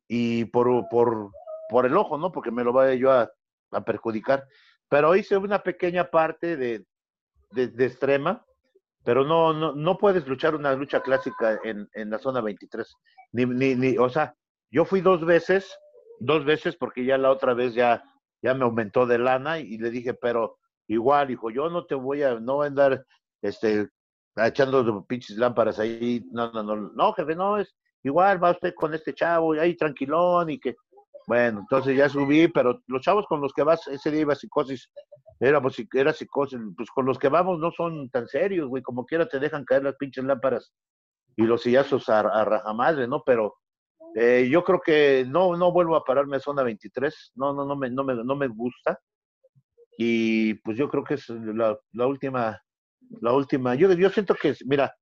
y por, por, por el ojo, ¿no? Porque me lo vaya yo a, a perjudicar. Pero hice una pequeña parte de, de, de extrema, pero no, no, no puedes luchar una lucha clásica en, en la zona 23. Ni, ni, ni, o sea, yo fui dos veces, dos veces porque ya la otra vez ya, ya me aumentó de lana y le dije, pero igual, hijo, yo no te voy a, no voy a andar, este, echando pinches lámparas ahí, no, no, no, no, jefe, no, es igual, va usted con este chavo, y ahí tranquilón y que, bueno, entonces ya subí, pero los chavos con los que vas, ese día iba psicosis, era, era psicosis, pues con los que vamos no son tan serios, güey, como quiera te dejan caer las pinches lámparas y los sillazos a, a rajamadre, ¿no? Pero eh, yo creo que no, no vuelvo a pararme a zona 23, no, no, no me, no me, no me gusta. Y pues yo creo que es la, última, la última, yo, yo siento que, mira,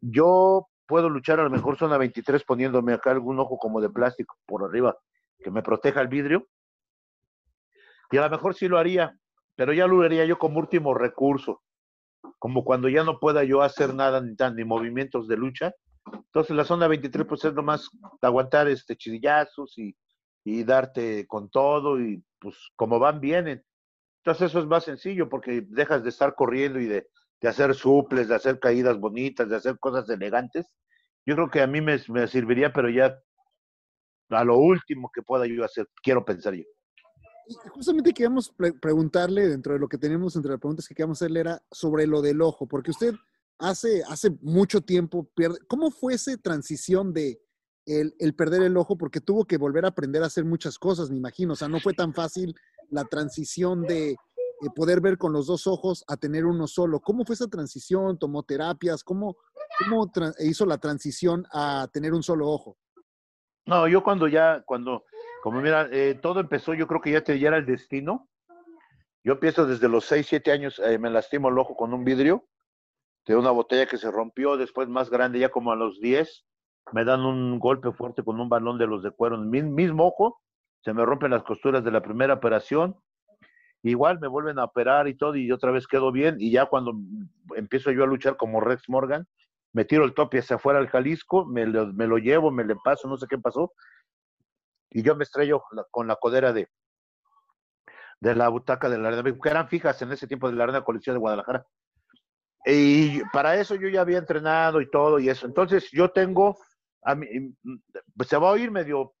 yo puedo luchar a lo mejor zona 23 poniéndome acá algún ojo como de plástico por arriba que me proteja el vidrio. Y a lo mejor sí lo haría, pero ya lo haría yo como último recurso, como cuando ya no pueda yo hacer nada ni, tan, ni movimientos de lucha. Entonces la zona 23 pues es nomás aguantar este chirillazos y, y darte con todo y pues como van vienen. Entonces eso es más sencillo porque dejas de estar corriendo y de, de hacer suples, de hacer caídas bonitas, de hacer cosas elegantes. Yo creo que a mí me, me serviría, pero ya a lo último que pueda yo hacer, quiero pensar yo. Justamente queríamos pre preguntarle, dentro de lo que tenemos entre las preguntas que queríamos hacerle, era sobre lo del ojo, porque usted hace, hace mucho tiempo. ¿Cómo fue esa transición de el, el, perder el ojo? Porque tuvo que volver a aprender a hacer muchas cosas, me imagino. O sea, no fue tan fácil la transición de eh, poder ver con los dos ojos a tener uno solo. ¿Cómo fue esa transición? ¿Tomó terapias? ¿Cómo, cómo hizo la transición a tener un solo ojo? No, yo cuando ya, cuando, como mira, eh, todo empezó, yo creo que ya te ya era el destino. Yo empiezo desde los 6, 7 años, eh, me lastimo el ojo con un vidrio de una botella que se rompió, después más grande, ya como a los 10, me dan un golpe fuerte con un balón de los de cuero en mi mismo ojo, se me rompen las costuras de la primera operación, igual me vuelven a operar y todo, y otra vez quedo bien, y ya cuando empiezo yo a luchar como Rex Morgan, me tiro el tope hacia afuera al Jalisco, me lo, me lo llevo, me le paso, no sé qué pasó, y yo me estrello con la codera de, de la butaca de la arena, que eran fijas en ese tiempo de la arena colección de Guadalajara. Y para eso yo ya había entrenado y todo y eso. Entonces yo tengo, a mí, pues se va a oír medio,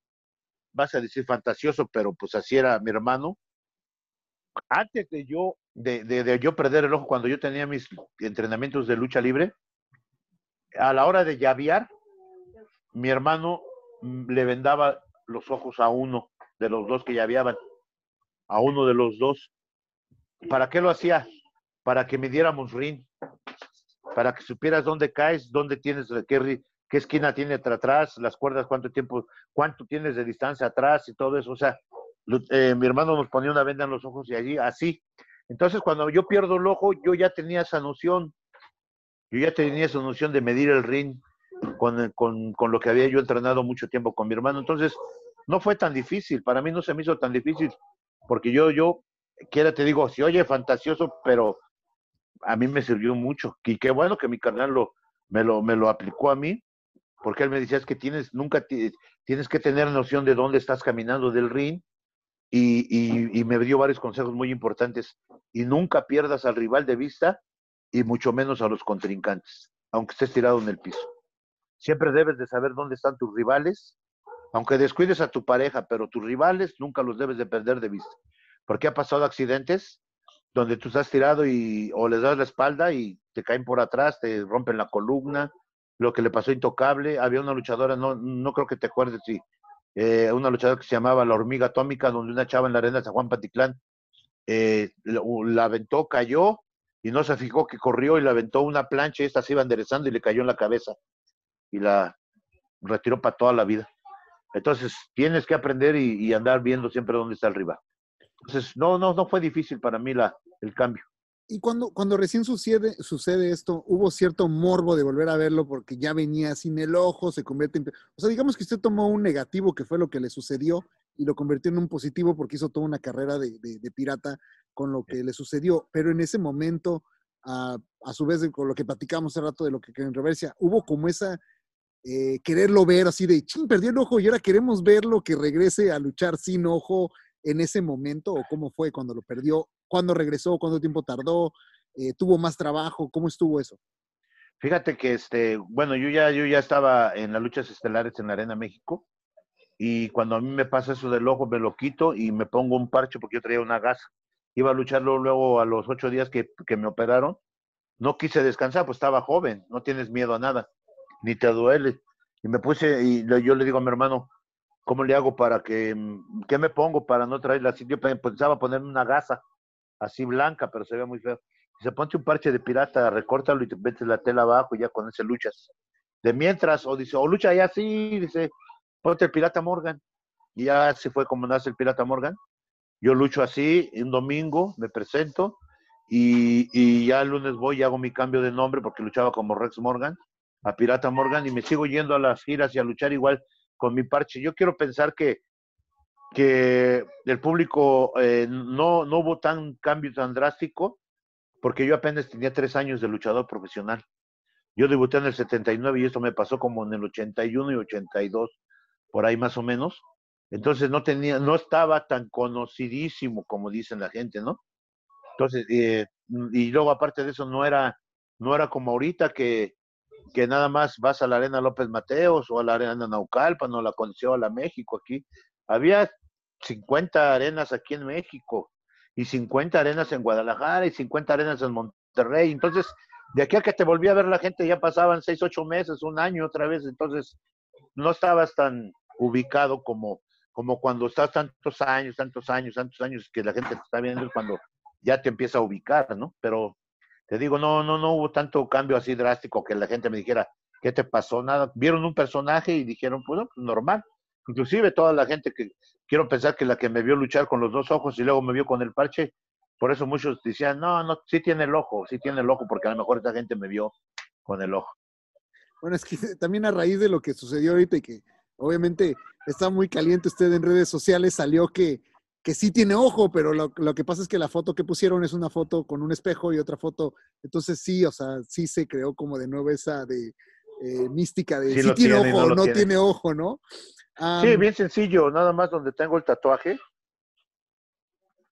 vas a decir fantasioso, pero pues así era mi hermano. Antes de yo, de, de, yo perder el ojo, cuando yo tenía mis entrenamientos de lucha libre, a la hora de llavear, mi hermano le vendaba los ojos a uno de los dos que llaveaban, a uno de los dos. ¿Para qué lo hacía? Para que midiéramos ring, para que supieras dónde caes, dónde tienes, qué, qué esquina tiene atrás, las cuerdas, cuánto tiempo, cuánto tienes de distancia atrás y todo eso. O sea, eh, mi hermano nos ponía una venda en los ojos y allí, así. Entonces, cuando yo pierdo el ojo, yo ya tenía esa noción yo ya tenía esa noción de medir el ring con, con, con, lo que había yo entrenado mucho tiempo con mi hermano. Entonces, no fue tan difícil. Para mí no se me hizo tan difícil. Porque yo, yo, quiera te digo, si oye fantasioso, pero a mí me sirvió mucho. Y qué bueno que mi carnal me, lo, aplicó a mí. Porque él me decía, es que tienes, nunca tienes que tener noción de dónde estás caminando del ring. Y me dio varios consejos muy importantes. Y nunca pierdas al rival de vista y mucho menos a los contrincantes, aunque estés tirado en el piso. Siempre debes de saber dónde están tus rivales, aunque descuides a tu pareja, pero tus rivales nunca los debes de perder de vista. Porque ha pasado accidentes donde tú estás tirado y o les das la espalda y te caen por atrás, te rompen la columna, lo que le pasó a Intocable, había una luchadora, no, no creo que te acuerdes, sí, eh, una luchadora que se llamaba La Hormiga Atómica, donde una chava en la arena de San Juan Patitlán eh, la aventó, cayó y no se fijó que corrió y la aventó una plancha y esta se iba enderezando y le cayó en la cabeza y la retiró para toda la vida. Entonces, tienes que aprender y, y andar viendo siempre dónde está el rival. Entonces, no, no, no fue difícil para mí la, el cambio. Y cuando, cuando recién sucede, sucede esto, hubo cierto morbo de volver a verlo porque ya venía sin el ojo, se convierte en... O sea, digamos que usted tomó un negativo que fue lo que le sucedió y lo convirtió en un positivo porque hizo toda una carrera de, de- de pirata con lo que le sucedió. Pero en ese momento, a, a su vez de con lo que platicamos hace rato de lo que en reversia, hubo como esa eh, quererlo ver así de, ching, perdió el ojo y ahora queremos verlo que regrese a luchar sin ojo en ese momento o cómo fue cuando lo perdió, cuándo regresó, cuánto tiempo tardó, eh, tuvo más trabajo, cómo estuvo eso. Fíjate que este, bueno, yo ya, yo ya estaba en las luchas estelares en la Arena México y cuando a mí me pasa eso del ojo me lo quito y me pongo un parche porque yo traía una gasa. Iba a lucharlo luego a los ocho días que, que me operaron. No quise descansar, pues estaba joven, no tienes miedo a nada, ni te duele. Y me puse, y yo le digo a mi hermano, ¿cómo le hago para que, mm, qué me pongo para no traerla así? Yo pe- pensaba ponerme una gasa así blanca, pero se ve muy feo. Dice, ponte un parche de pirata, recórtalo y te metes la tela abajo y ya con ese luchas. De mientras, o dice, o lucha ya así, dice, ponte el pirata Morgan. Y ya así fue como nace el pirata Morgan. Yo lucho así, un domingo me presento y, y ya el lunes voy y hago mi cambio de nombre porque luchaba como Rex Morgan, a Pirata Morgan y me sigo yendo a las giras y a luchar igual con mi parche. Yo quiero pensar que, que el público eh, no, no hubo tan cambio tan drástico porque yo apenas tenía tres años de luchador profesional. Yo debuté en el 79 y esto me pasó como en el 81 y 82, por ahí más o menos. Entonces no tenía, no estaba tan conocidísimo como dicen la gente, ¿no? Entonces, eh, y luego aparte de eso no era, no era como ahorita que, que nada más vas a la Arena López Mateos o a la Arena Naucalpan o la Coliseo a la México aquí. Había 50 arenas aquí en México y 50 arenas en Guadalajara y 50 arenas en Monterrey. Entonces, de aquí a que te volví a ver la gente ya pasaban 6, 8 meses, un año otra vez. Entonces, no estabas tan ubicado como, como cuando estás tantos años, tantos años, tantos años que la gente te está viendo cuando ya te empieza a ubicar, ¿no? Pero te digo, no, no, no hubo tanto cambio así drástico que la gente me dijera, ¿qué te pasó? Nada. Vieron un personaje y dijeron, pues, no, normal. Inclusive toda la gente que, quiero pensar que la que me vio luchar con los dos ojos y luego me vio con el parche, por eso muchos decían, no, no, sí tiene el ojo, sí tiene el ojo, porque a lo mejor esa gente me vio con el ojo. Bueno, es que también a raíz de lo que sucedió ahorita y que obviamente está muy caliente usted en redes sociales, salió que, que sí tiene ojo, pero lo, lo que pasa es que la foto que pusieron es una foto con un espejo y otra foto, entonces sí, o sea, sí se creó como de nuevo esa de eh, mística de Sí sí, tiene tiene, ojo no no tiene. tiene ojo, ¿no? Sí, bien sencillo, nada más donde tengo el tatuaje.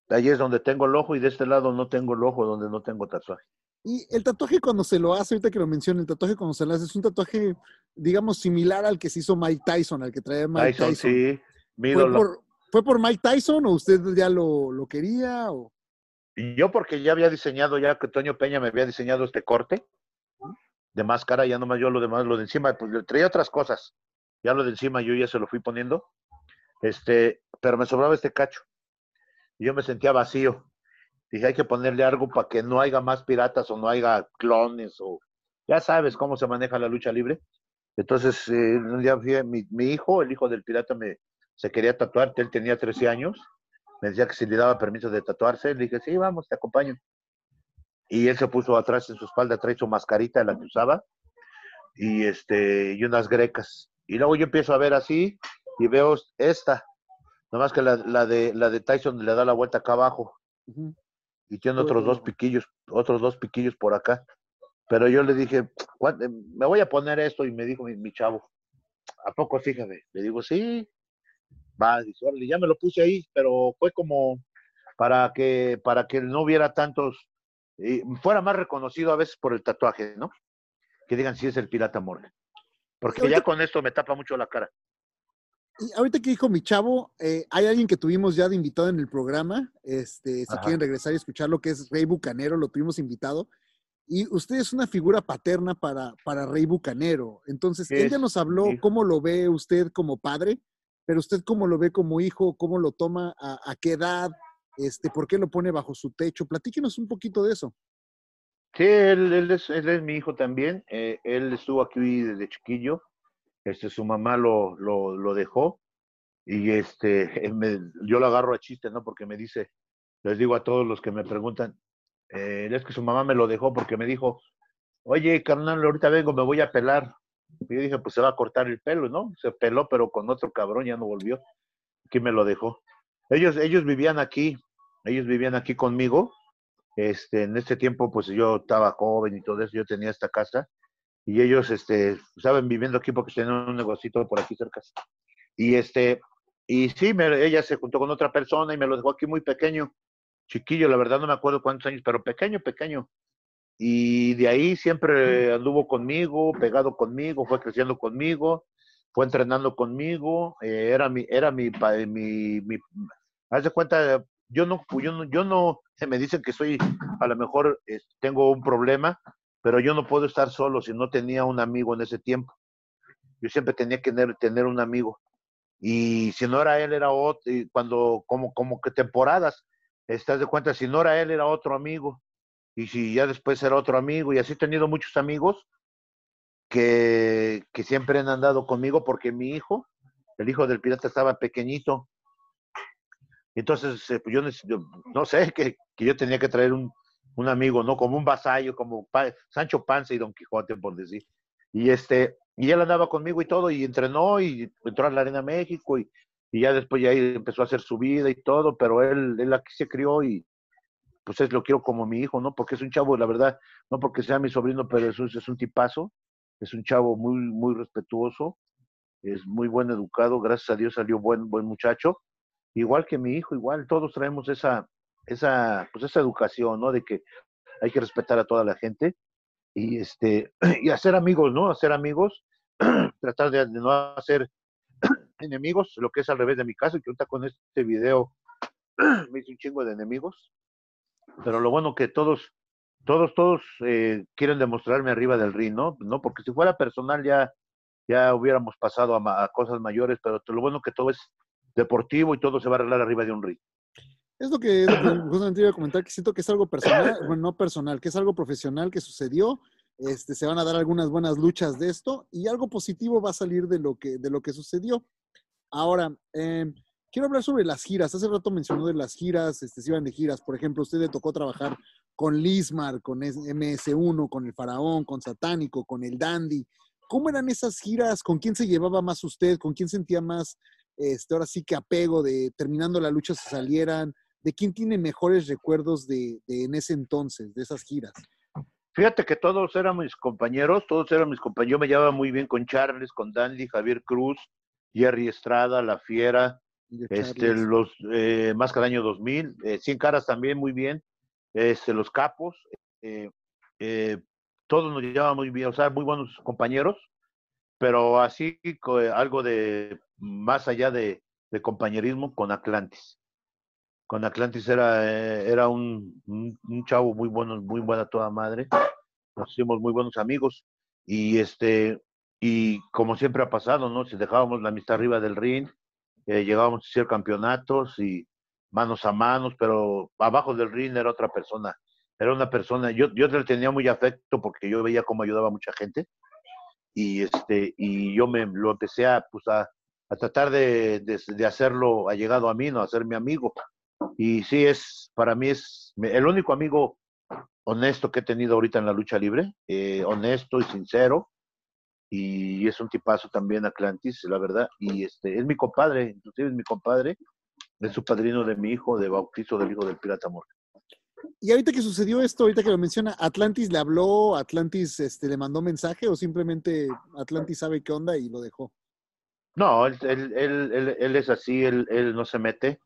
Ahí es donde tengo el ojo y de este lado no tengo el ojo donde no tengo tatuaje. Y el tatuaje cuando se lo hace, ahorita que lo mencioné, el tatuaje cuando se lo hace es un tatuaje, digamos, similar al que se hizo Mike Tyson, al que traía Mike Tyson, Tyson. sí, ¿Fue por, ¿Fue por Mike Tyson o usted ya lo, lo quería? O... Yo porque ya había diseñado, ya que Toño Peña me había diseñado este corte de máscara, ya nomás yo lo demás, lo de encima, pues le traía otras cosas. Ya lo de encima yo ya se lo fui poniendo. Este, pero me sobraba este cacho. Y yo me sentía vacío. Dije, hay que ponerle algo para que no haya más piratas o no haya clones o ya sabes cómo se maneja la lucha libre. Entonces, eh, un día mi, mi hijo, el hijo del pirata, me se quería tatuar, él tenía 13 años, me decía que si le daba permiso de tatuarse, le dije, sí, vamos, te acompaño. Y él se puso atrás en su espalda, trae su mascarita, la que usaba, y este, y unas grecas. Y luego yo empiezo a ver así, y veo esta, nomás que la, la de, la de Tyson le da la vuelta acá abajo, y tiene otros dos piquillos, otros dos piquillos por acá. Pero yo le dije, "¿Cuán- me voy a poner esto, y me dijo mi, mi chavo, ¿a poco fíjate? Le digo, sí, va, dice, "Órale", ya me lo puse ahí, pero fue como para que, para que no hubiera tantos, y fuera más reconocido a veces por el tatuaje, ¿no? Que digan si es el pirata Morgan. Porque ya Ahorita- con esto me tapa mucho la cara. Y ahorita que dijo mi chavo, eh, hay alguien que tuvimos ya de invitado en el programa. Este, si Ajá. quieren regresar y escuchar lo que es Rey Bucanero, lo tuvimos invitado. Y usted es una figura paterna para, para Rey Bucanero. Entonces, él ya nos habló sí. cómo lo ve usted como padre, pero usted cómo lo ve como hijo, cómo lo toma, a, qué edad, este, por qué lo pone bajo su techo. Platíquenos un poquito de eso. Sí, él, él es, él es mi hijo también. eh, él estuvo aquí desde chiquillo. Este, su mamá lo, lo, dejó. Y este, yo lo agarro a chiste, ¿no? Porque me dice, les digo a todos los que me preguntan, eh, es que su mamá me lo dejó porque me dijo, oye, carnal, ahorita vengo, me voy a pelar. Y yo dije, pues se va a cortar el pelo, ¿no? Se peló, pero con otro cabrón ya no volvió. Aquí me lo dejó. Ellos, ellos vivían aquí, ellos vivían aquí conmigo. Este, en este tiempo, pues yo estaba joven y todo eso, yo tenía esta casa. Y ellos, este, estaban viviendo aquí porque tenían un negocito por aquí cerca. Y este, y sí, ella se juntó con otra persona y me lo dejó aquí muy pequeño, chiquillo, la verdad no me acuerdo cuántos años, pero pequeño, pequeño. Y de ahí siempre anduvo conmigo, pegado conmigo, fue creciendo conmigo, fue entrenando conmigo, eh, era mi, era mi, pa- mi, mi, haz de cuenta, yo no, yo no, yo no, se me dicen que soy, a lo mejor eh, tengo un problema, pero yo no puedo estar solo si no tenía un amigo en ese tiempo. Yo siempre tenía que tener, tener un amigo. Y si no era él, era otro, y cuando, como, como que temporadas, estás de cuenta, si no era él, era otro amigo. Y si ya después era otro amigo, y así he tenido muchos amigos que, que siempre han andado conmigo porque mi hijo, el hijo del pirata, estaba pequeñito. Entonces, eh, pues yo, yo no sé, que, que yo tenía que traer un, un amigo, ¿no? Como un vasallo, como Pa- Sancho Panza y Don Quijote, por decir. Y este, y él andaba conmigo y todo, y entrenó y entró a la Arena México y, y ya después ya empezó a hacer su vida y todo, pero él, él aquí se crió y pues es lo quiero como mi hijo, ¿no? Porque es un chavo, la verdad, no porque sea mi sobrino, pero es, un- es un tipazo, es un chavo muy, muy respetuoso, es muy buen educado, gracias a Dios salió buen, buen muchacho, igual que mi hijo, igual, todos traemos esa, esa, pues esa educación, ¿no? De que hay que respetar a toda la gente y este, y hacer amigos, ¿no? Hacer amigos, tratar de, de no hacer enemigos, lo que es al revés de mi caso, que ahorita con este video me hice un chingo de enemigos, pero lo bueno que todos, todos, todos eh, quieren demostrarme arriba del ring, ¿no? ¿no? Porque si fuera personal ya, ya hubiéramos pasado a, ma- a cosas mayores, pero lo bueno que todo es deportivo y todo se va a arreglar arriba de un ring. Es lo que, es lo que justamente iba a comentar, que siento que es algo personal, bueno, no personal, que es algo profesional que sucedió. Este, se van a dar algunas buenas luchas de esto y algo positivo va a salir de lo que, de lo que sucedió. Ahora, eh, quiero hablar sobre las giras. Hace rato mencionó de las giras, este, se iban de giras. Por ejemplo, usted le tocó trabajar con Lismar, con MS1, con el Faraón, con Satánico, con el Dandy. ¿Cómo eran esas giras? ¿Con quién se llevaba más usted? ¿Con quién sentía más, este, ahora sí que apego de terminando la lucha se salieran? ¿De quién tiene mejores recuerdos de, de en ese entonces, de esas giras? Fíjate que todos eran mis compañeros, todos eran mis compañeros. Yo me llevaba muy bien con Charles, con Dandy, Javier Cruz, Jerry Estrada, La Fiera, este, los eh, Máscara Año 2000, eh, Cien Caras también muy bien, este, los Capos, eh, eh, todos nos llevaban muy bien, o sea, muy buenos compañeros, pero así co- algo de más allá de, de compañerismo con Atlantis. Con Atlantis era, eh, era un, un, un chavo muy bueno, muy buena toda madre. Nos hicimos muy buenos amigos. Y este, y como siempre ha pasado, ¿no? Si dejábamos la amistad arriba del ring, eh, llegábamos a hacer campeonatos y manos a manos, pero abajo del ring era otra persona. Era una persona, yo, yo le tenía muy afecto porque yo veía cómo ayudaba a mucha gente. Y este, y yo me lo empecé a, pues a, tratar de, de, de hacerlo, ha llegado a mí, ¿no? A ser mi amigo. Y sí, es, para mí es el único amigo honesto que he tenido ahorita en la lucha libre, eh, honesto y sincero, y es un tipazo también Atlantis, la verdad, y este, es mi compadre, inclusive es mi compadre, es su padrino de mi hijo, de bautizo del hijo del pirata Morgan. Y ahorita que sucedió esto, ahorita que lo menciona, ¿Atlantis le habló, Atlantis este, le mandó mensaje o simplemente Atlantis sabe qué onda y lo dejó? No, él, él, él, él, él es así, él, él no se mete,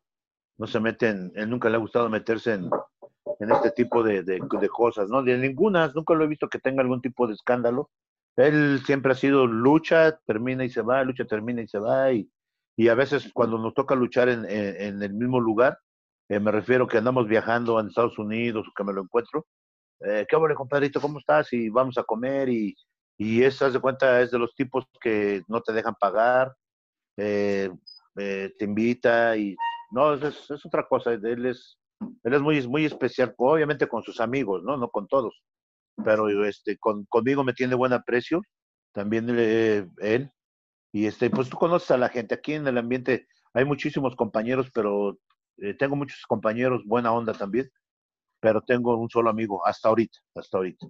no se mete en, él nunca le ha gustado meterse en, en este tipo de, de, de cosas, ¿no? De ninguna, nunca lo he visto que tenga algún tipo de escándalo. Él siempre ha sido lucha, termina y se va, lucha, termina y se va, y, y a veces cuando nos toca luchar en, en- en el mismo lugar, eh, me refiero que andamos viajando en Estados Unidos o que me lo encuentro, eh, ¿qué bueno, compadrito? ¿Cómo estás? Y vamos a comer y, y es, haz de cuenta, es de los tipos que no te dejan pagar, eh, eh, te invita y no, es, es- es otra cosa, él es, él es muy, muy especial, obviamente con sus amigos, ¿no? No con todos, pero este, con, conmigo me tiene buen aprecio, también eh, él, y este, pues tú conoces a la gente, aquí en el ambiente hay muchísimos compañeros, pero eh, tengo muchos compañeros, buena onda también, pero tengo un solo amigo hasta ahorita, hasta ahorita.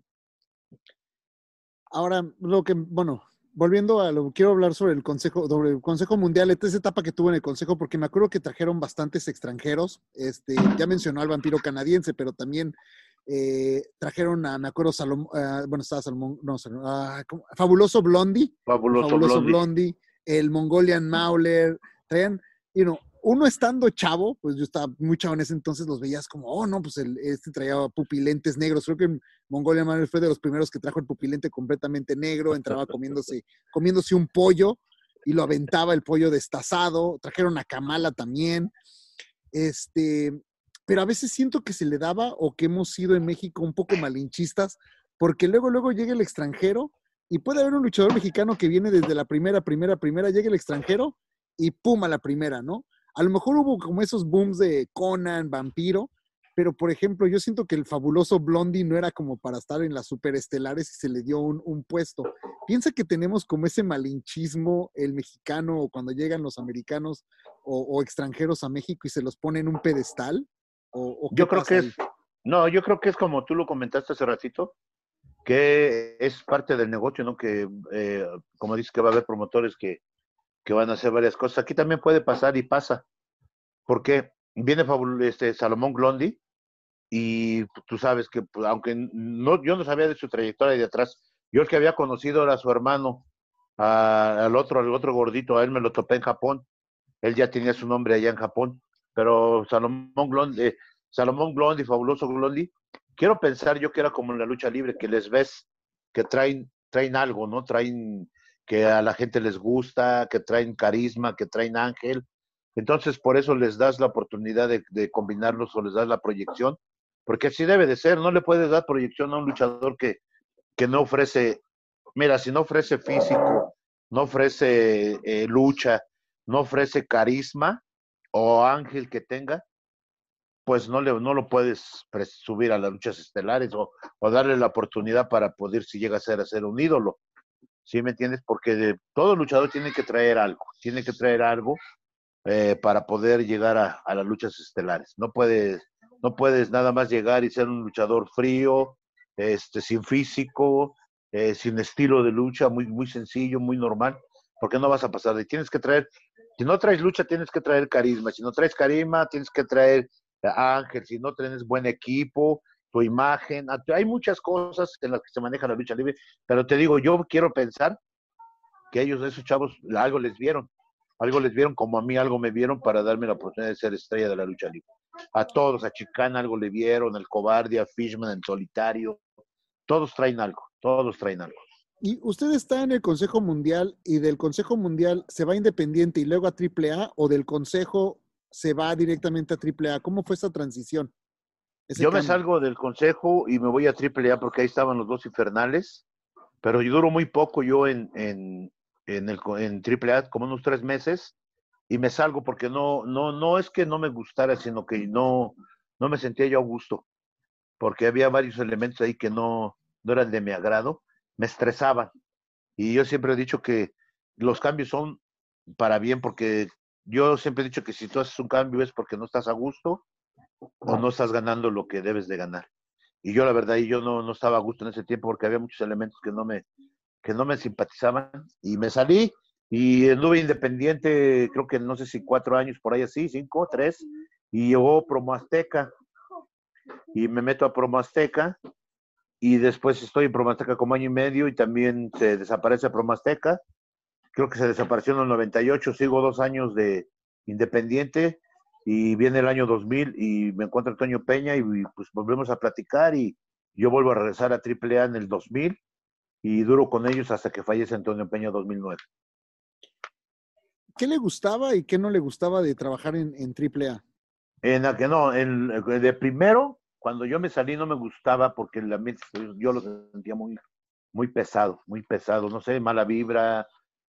Ahora, lo que, bueno, volviendo a lo quiero hablar sobre el Consejo, sobre el Consejo Mundial, esta esa etapa que tuvo en el Consejo, porque me acuerdo que trajeron bastantes extranjeros. Este, ya mencionó al vampiro canadiense, pero también eh, trajeron a, me acuerdo, Salomón, bueno, estaba Salomón, no, Salomón, ¿cómo? Fabuloso Blondie, Fabuloso, Fabuloso Blondie. Blondie, el Mongolian Mauler, traían, you know, uno estando chavo, pues yo estaba muy chavo en ese entonces, los veías como, oh, no, pues el, este traía pupilentes negros. Creo que Mongolian Mauler fue de los primeros que trajo el pupilente completamente negro, entraba comiéndose, comiéndose un pollo y lo aventaba el pollo destazado. Trajeron a Kamala también. Este, pero a veces siento que se le daba o que hemos sido en México un poco malinchistas, porque luego, luego llega el extranjero y puede haber un luchador mexicano que viene desde la primera, primera, primera, llega el extranjero y pum a la primera, ¿no? A lo mejor hubo como esos booms de Conan, Vampiro, pero por ejemplo, yo siento que el fabuloso Blondie no era como para estar en las superestelares y se le dio un, un puesto. Piensa que tenemos como ese malinchismo, el mexicano, o cuando llegan los americanos o, o extranjeros a México y se los pone en un pedestal. ¿O, o qué Yo creo que ahí? es, no, yo creo que es como tú lo comentaste hace ratito, que es parte del negocio, ¿no? Que, eh, como dices, que va a haber promotores que, que van a hacer varias cosas. Aquí también puede pasar y pasa, porque viene este Salomón Glondi y tú sabes que, pues, aunque no, yo no sabía de su trayectoria de atrás, yo el que había conocido era su hermano, a- al otro, al otro gordito, a él me lo topé en Japón, él ya tenía su nombre allá en Japón, pero Salomón Glondi, eh, Salomón Glondi, fabuloso Glondi, quiero pensar yo que era como en la lucha libre, que les ves que traen, traen algo, ¿no? Traen que a la gente les gusta, que traen carisma, que traen ángel. Entonces, por eso les das la oportunidad de, de combinarlos o les das la proyección, porque así debe de ser, no le puedes dar proyección a un luchador que, que no ofrece, mira, si no ofrece físico, no ofrece eh, lucha, no ofrece carisma o ángel que tenga, pues no, le, no lo puedes subir a las luchas estelares o, darle la oportunidad para poder, si llega a ser, a ser un ídolo. ¿Sí me entiendes? Porque de, todo luchador tiene que traer algo, tiene que traer algo eh, para poder llegar a, a las luchas estelares. No puedes, no puedes nada más llegar y ser un luchador frío, este, sin físico, eh, sin estilo de lucha, muy, muy sencillo, muy normal, porque no vas a pasar de. Tienes que traer, si no traes lucha, tienes que traer carisma. Si no traes carisma, tienes que traer ángel. Si no tienes buen equipo, tu imagen. Hay muchas cosas en las que se maneja la lucha libre, pero te digo, yo quiero pensar que ellos, esos chavos, algo les vieron. Algo les vieron como a mí algo me vieron para darme la oportunidad de ser estrella de la lucha libre. A todos, a Chicana algo le vieron, al Cobarde, a Fishman, en solitario. Todos traen algo, todos traen algo. Y usted está en el Consejo Mundial y del Consejo Mundial se va independiente y luego a AAA o del Consejo se va directamente a AAA. ¿Cómo fue esa transición? Yo me cambio. salgo del consejo y me voy a AAA porque ahí estaban los dos infernales, pero yo duro muy poco yo en, en, en, el, en AAA, como unos tres meses, y me salgo porque no, no, no es que no me gustara, sino que no, no me sentía yo a gusto, porque había varios elementos ahí que no, no eran de mi agrado, me estresaban. Y yo siempre he dicho que los cambios son para bien, porque yo siempre he dicho que si tú haces un cambio es porque no estás a gusto o no estás ganando lo que debes de ganar. Y yo la verdad, yo no, no estaba a gusto en ese tiempo porque había muchos elementos que no me, que no me simpatizaban y me salí y anduve independiente, creo que no sé si cuatro años por ahí así, cinco, tres, y llegó Promo Azteca y me meto a Promo Azteca y después estoy en Promo Azteca como año y medio y también se desaparece Promo Azteca. Creo que se desapareció en el 98, sigo dos años de independiente y viene el año 2000 y me encuentro Antonio Peña y pues volvemos a platicar y yo vuelvo a regresar a AAA en el 2000 y duro con ellos hasta que fallece Antonio Peña 2009. qué le gustaba y qué no le gustaba de trabajar en, en AAA? En la que no, en, de primero, cuando yo me salí no me gustaba porque el ambiente yo lo sentía muy, muy pesado, muy pesado, no sé, mala vibra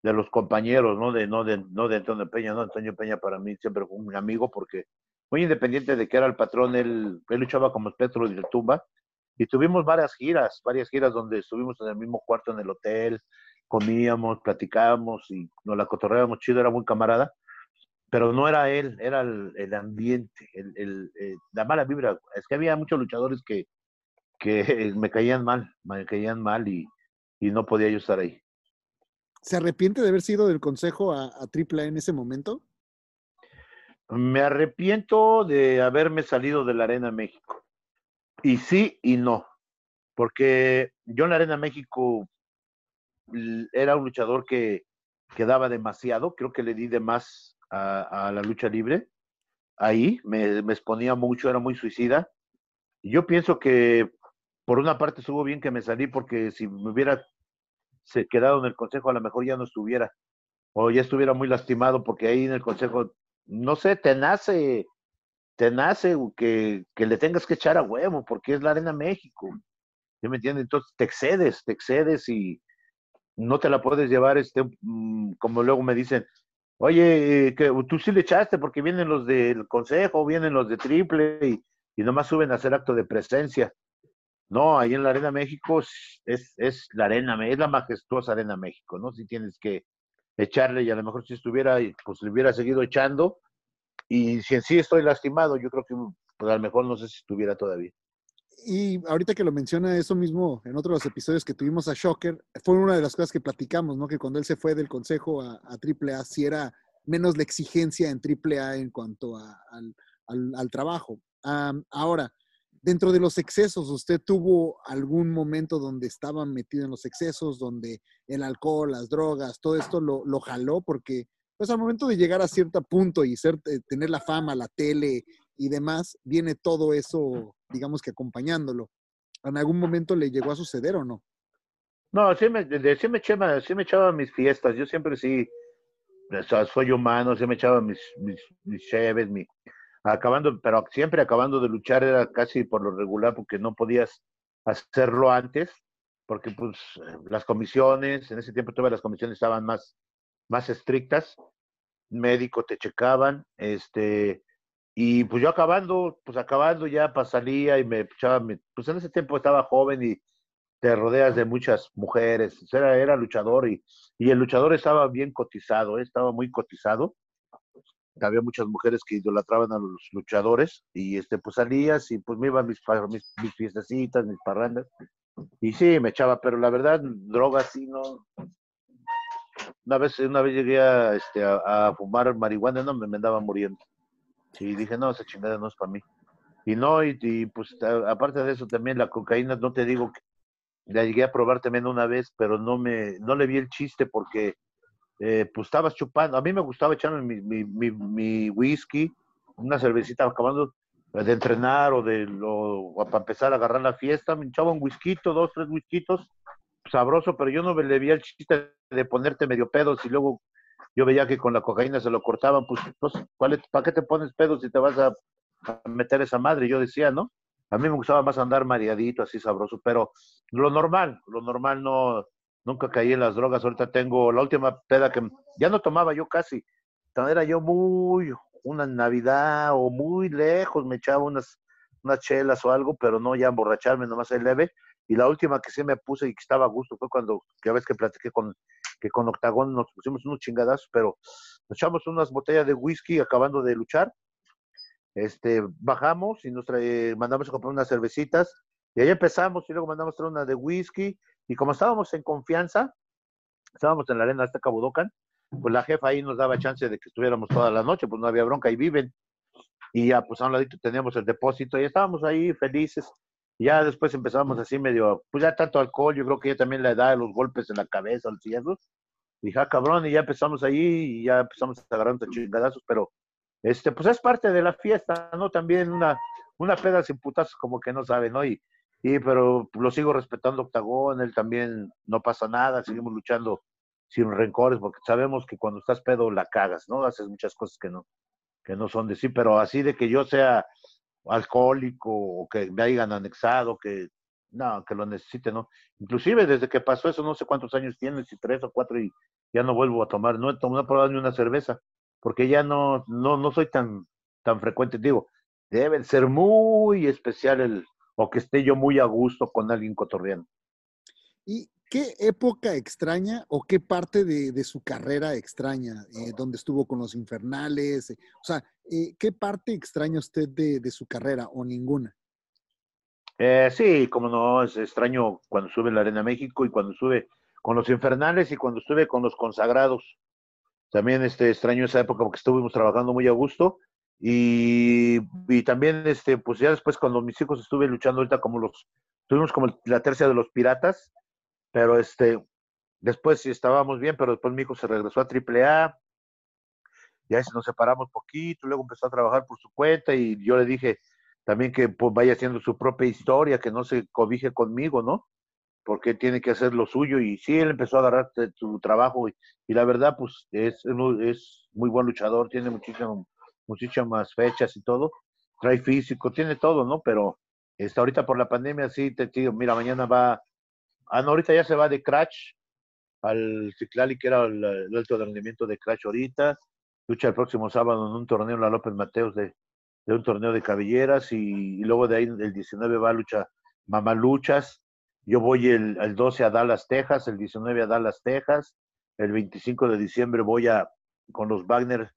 de los compañeros, no de, no de, no de Antonio Peña, no, Antonio Peña para mí siempre fue un amigo porque muy independiente de que era el patrón, él, él luchaba como espectro de tumba y tuvimos varias giras, varias giras donde estuvimos en el mismo cuarto en el hotel, comíamos, platicábamos y nos la cotorreábamos chido, era muy camarada, pero no era él, era el, ambiente, el, el, eh, la mala vibra. Es que había muchos luchadores que, que me caían mal, me caían mal y, y, no podía yo estar ahí. ¿Se arrepiente de haber sido del consejo a, a AAA en ese momento? Me arrepiento de haberme salido de la Arena México. Y sí y no, porque yo en la Arena México era un luchador que, que daba demasiado, creo que le di de más a, la lucha libre. Ahí me, exponía mucho, era muy suicida. Yo pienso que por una parte estuvo bien que me salí porque si me hubiera se quedado en el consejo a lo mejor ya no estuviera o ya estuviera muy lastimado porque ahí en el consejo, no sé, te nace, te nace que, que le tengas que echar a huevo porque es la Arena México. ¿Sí me entiendes? Entonces te excedes, te excedes y no te la puedes llevar, este, mm, como luego me dicen, Oye, que tú sí le echaste porque vienen los del consejo, vienen los de triple y, y nomás suben a hacer acto de presencia. No, ahí en la Arena México es, es la arena, es la majestuosa Arena México, ¿no? Si tienes que echarle y a lo mejor si estuviera, pues le hubiera seguido echando. Y si en sí estoy lastimado, yo creo que pues a lo mejor no sé si estuviera todavía. Y ahorita que lo menciona eso mismo en otros episodios que tuvimos a Shocker, fue una de las cosas que platicamos, ¿no? Que cuando él se fue del consejo a, a AAA, si era menos la exigencia en AAA en cuanto al, al, trabajo. ahora, dentro de los excesos, ¿usted tuvo algún momento donde estaba metido en los excesos, donde el alcohol, las drogas, todo esto lo, lo jaló? Porque, pues al momento de llegar a cierto punto y ser, eh, tener la fama, la tele y demás, viene todo eso, digamos que acompañándolo. ¿En algún momento le llegó a suceder o no? No, sí me, sí me, echaba, sí me echaba mis fiestas. Yo siempre sí, soy humano, sí me echaba mis, mis, mis cheves, mi, acabando, pero siempre acabando de luchar era casi por lo regular porque no podías hacerlo antes, porque pues las comisiones, en ese tiempo todas las comisiones estaban más, más estrictas, médico te checaban, este, y pues yo acabando, pues acabando ya salía y me echaba, pues en ese tiempo estaba joven y te rodeas de muchas mujeres, era, era luchador y, y el luchador estaba bien cotizado, ¿eh? estaba muy cotizado. Había muchas mujeres que idolatraban a los luchadores y este pues salías y pues me iban mis, mis, mis fiestecitas, mis parrandas. Y sí, me echaba, pero la verdad, drogas sí no. Una vez, una vez llegué a, este, a, fumar marihuana, no me, me andaba muriendo. Y dije, no, esa chingada no es para mí. Y no, y, pues aparte de eso también la cocaína, no te digo que la llegué a probar también una vez, pero no me, no le vi el chiste porque eh, pues estabas chupando. A mí me gustaba echarme mi, mi, mi, mi whisky, una cervecita acabando de entrenar o de lo, para empezar a agarrar la fiesta, me echaba un whisky, dos, tres whiskitos, sabroso, pero yo no le vi el chiste de ponerte medio pedos y luego yo veía que con la cocaína se lo cortaban, pues, pues ¿para qué te pones pedo si te vas a, meter esa madre? Yo decía, ¿no? A mí me gustaba más andar mareadito, así sabroso, pero lo normal, lo normal no, nunca caí en las drogas. Ahorita tengo la última peda que ya no tomaba yo casi, era yo muy, una Navidad o muy lejos, me echaba unas, unas chelas o algo, pero no ya emborracharme, nomás el leve. Y la última que sí me puse y que estaba a gusto fue cuando, que a veces que platiqué con que con Octagón nos pusimos unos chingadazos, pero nos echamos unas botellas de whisky acabando de luchar. Este, bajamos y nos mandamos a comprar unas cervecitas y ahí empezamos y luego mandamos a traer una de whisky y como estábamos en confianza, estábamos en la arena hasta Cabudocan, pues la jefa ahí nos daba chance de que estuviéramos toda la noche, pues no había bronca y viven. Y ya pues a un ladito teníamos el depósito y estábamos ahí felices. Ya después empezamos así medio, pues ya tanto alcohol, yo creo que ya también la edad, los golpes en la cabeza, los cierros. Dije, ah, cabrón, y ya empezamos ahí y ya empezamos a agarrar chingadazos, pero este, pues es parte de la fiesta, ¿no? También una, una peda sin putazos como que no sabe, ¿no? Y, y pero lo sigo respetando Octagón, él también no pasa nada, seguimos luchando sin rencores, porque sabemos que cuando estás pedo la cagas, ¿no? Haces muchas cosas que no, que no son de sí, pero así de que yo sea alcohólico o que me hayan anexado, que no, que lo necesite, ¿no? Inclusive desde que pasó eso, no sé cuántos años tienes, si tres o cuatro, y ya no vuelvo a tomar, no he tomado ni una cerveza, porque ya no, no, no soy tan, tan frecuente, digo, debe ser muy especial el, o que esté yo muy a gusto con alguien cotorreando. ¿Y qué época extraña o qué parte de, de su carrera extraña? Eh, ¿Dónde estuvo con los infernales? Eh, o sea, eh, ¿qué parte extraña usted de, de su carrera o ninguna? Eh, sí, como no, es extraño cuando sube la Arena México y cuando sube con los infernales y cuando estuve con los consagrados. También este extraño esa época porque estuvimos trabajando muy a gusto y, y también este pues ya después cuando mis hijos estuve luchando ahorita como los tuvimos como la tercia de los piratas, pero este después sí estábamos bien, pero después mi hijo se regresó a AAA. Ya nos separamos poquito, luego empezó a trabajar por su cuenta y yo le dije, también que pues, vaya haciendo su propia historia, que no se cobije conmigo, ¿no? Porque tiene que hacer lo suyo. Y sí, él empezó a agarrar su trabajo y, y la verdad, pues es, es muy buen luchador, tiene muchísimas, muchísimas fechas y todo, trae físico, tiene todo, ¿no? Pero está ahorita por la pandemia, sí, te digo, mira, mañana va, ah, no, ahorita ya se va de Crash al Ciclali, que era el, alto rendimiento de Crash ahorita, lucha el próximo sábado en un torneo en la López Mateos de, de un torneo de cabelleras y, y, luego de ahí el 19 va a lucha Mamaluchas. Yo voy el, el, 12 a Dallas, Texas, el 19 a Dallas, Texas. El 25 de diciembre voy a con los Wagner,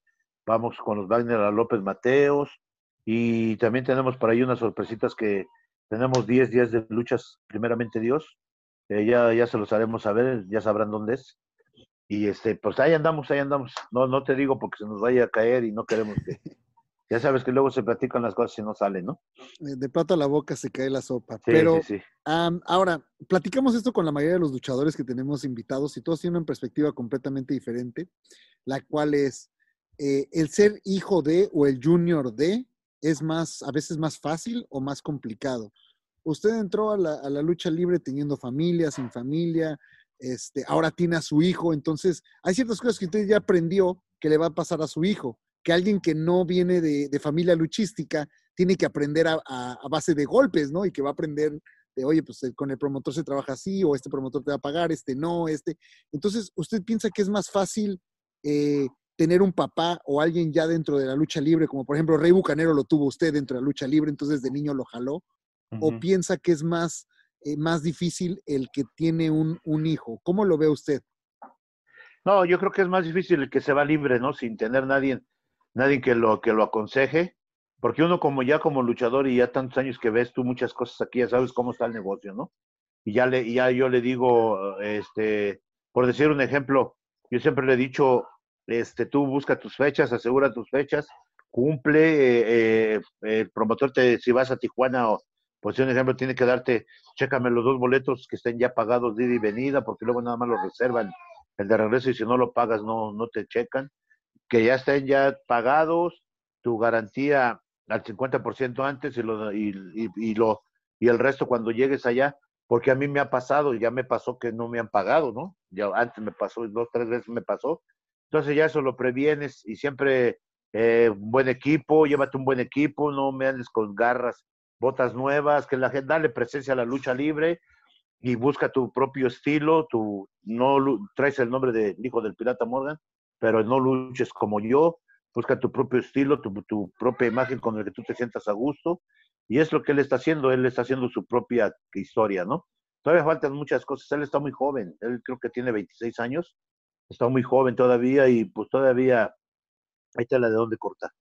vamos con los Wagner a López Mateos. Y también tenemos por ahí unas sorpresitas que tenemos 10 días de luchas, primeramente Dios. Eh, ya, ya se los haremos saber, ya sabrán dónde es. Y este, pues ahí andamos, ahí andamos. No, no te digo porque se nos vaya a caer y no queremos que, ya sabes que luego se platican las cosas y no salen, ¿no? De plato a la boca se cae la sopa. Sí, Pero sí, sí. Um, ahora, platicamos esto con la mayoría de los luchadores que tenemos invitados y todos tienen una perspectiva completamente diferente, la cual es eh, el ser hijo de o el junior de es más, a veces más fácil o más complicado. Usted entró a la, lucha libre teniendo familia, sin familia, este, ahora tiene a su hijo, entonces hay ciertas cosas que usted ya aprendió que le va a pasar a su hijo que alguien que no viene de, familia luchística tiene que aprender a, base de golpes, ¿no? Y que va a aprender de, oye, pues eh, con el promotor se trabaja así, o este promotor te va a pagar, este no, este. Entonces, ¿usted piensa que es más fácil eh, tener un papá o alguien ya dentro de la lucha libre, como por ejemplo Rey Bucanero lo tuvo usted dentro de la lucha libre, entonces de niño lo jaló? Uh -huh. ¿O piensa que es más, eh, más difícil el que tiene un, un hijo? ¿Cómo lo ve usted? No, yo creo que es más difícil el que se va libre, ¿no? Sin tener nadie nadie que lo, que lo aconseje, porque uno como ya como luchador y ya tantos años que ves tú muchas cosas aquí, ya sabes cómo está el negocio, ¿no? Y ya, le, ya yo le digo, este, por decir un ejemplo, yo siempre le he dicho, este, tú busca tus fechas, asegura tus fechas, cumple, eh, eh, el promotor te, si vas a Tijuana o, por decir un ejemplo, tiene que darte, chécame los dos boletos que estén ya pagados de ida y venida, porque luego nada más los reservan el de regreso y si no lo pagas no, no te checan que ya estén ya pagados, tu garantía al 50% antes y, lo, y, y, y, lo, y el resto cuando llegues allá, porque a mí me ha pasado, ya me pasó que no me han pagado, ¿no? Ya antes me pasó, dos, tres veces me pasó. Entonces ya eso lo previenes y siempre eh, un buen equipo, llévate un buen equipo, no me andes con garras, botas nuevas, que la gente dale presencia a la lucha libre y busca tu propio estilo, tu, no traes el nombre de hijo del pirata Morgan, pero no luches como yo, busca tu propio estilo, tu, tu, propia imagen con el que tú te sientas a gusto, y es lo que él está haciendo, él está haciendo su propia historia, ¿no? Todavía faltan muchas cosas, él está muy joven, él creo que tiene 26 años, está muy joven todavía y pues todavía hay tela de dónde cortar.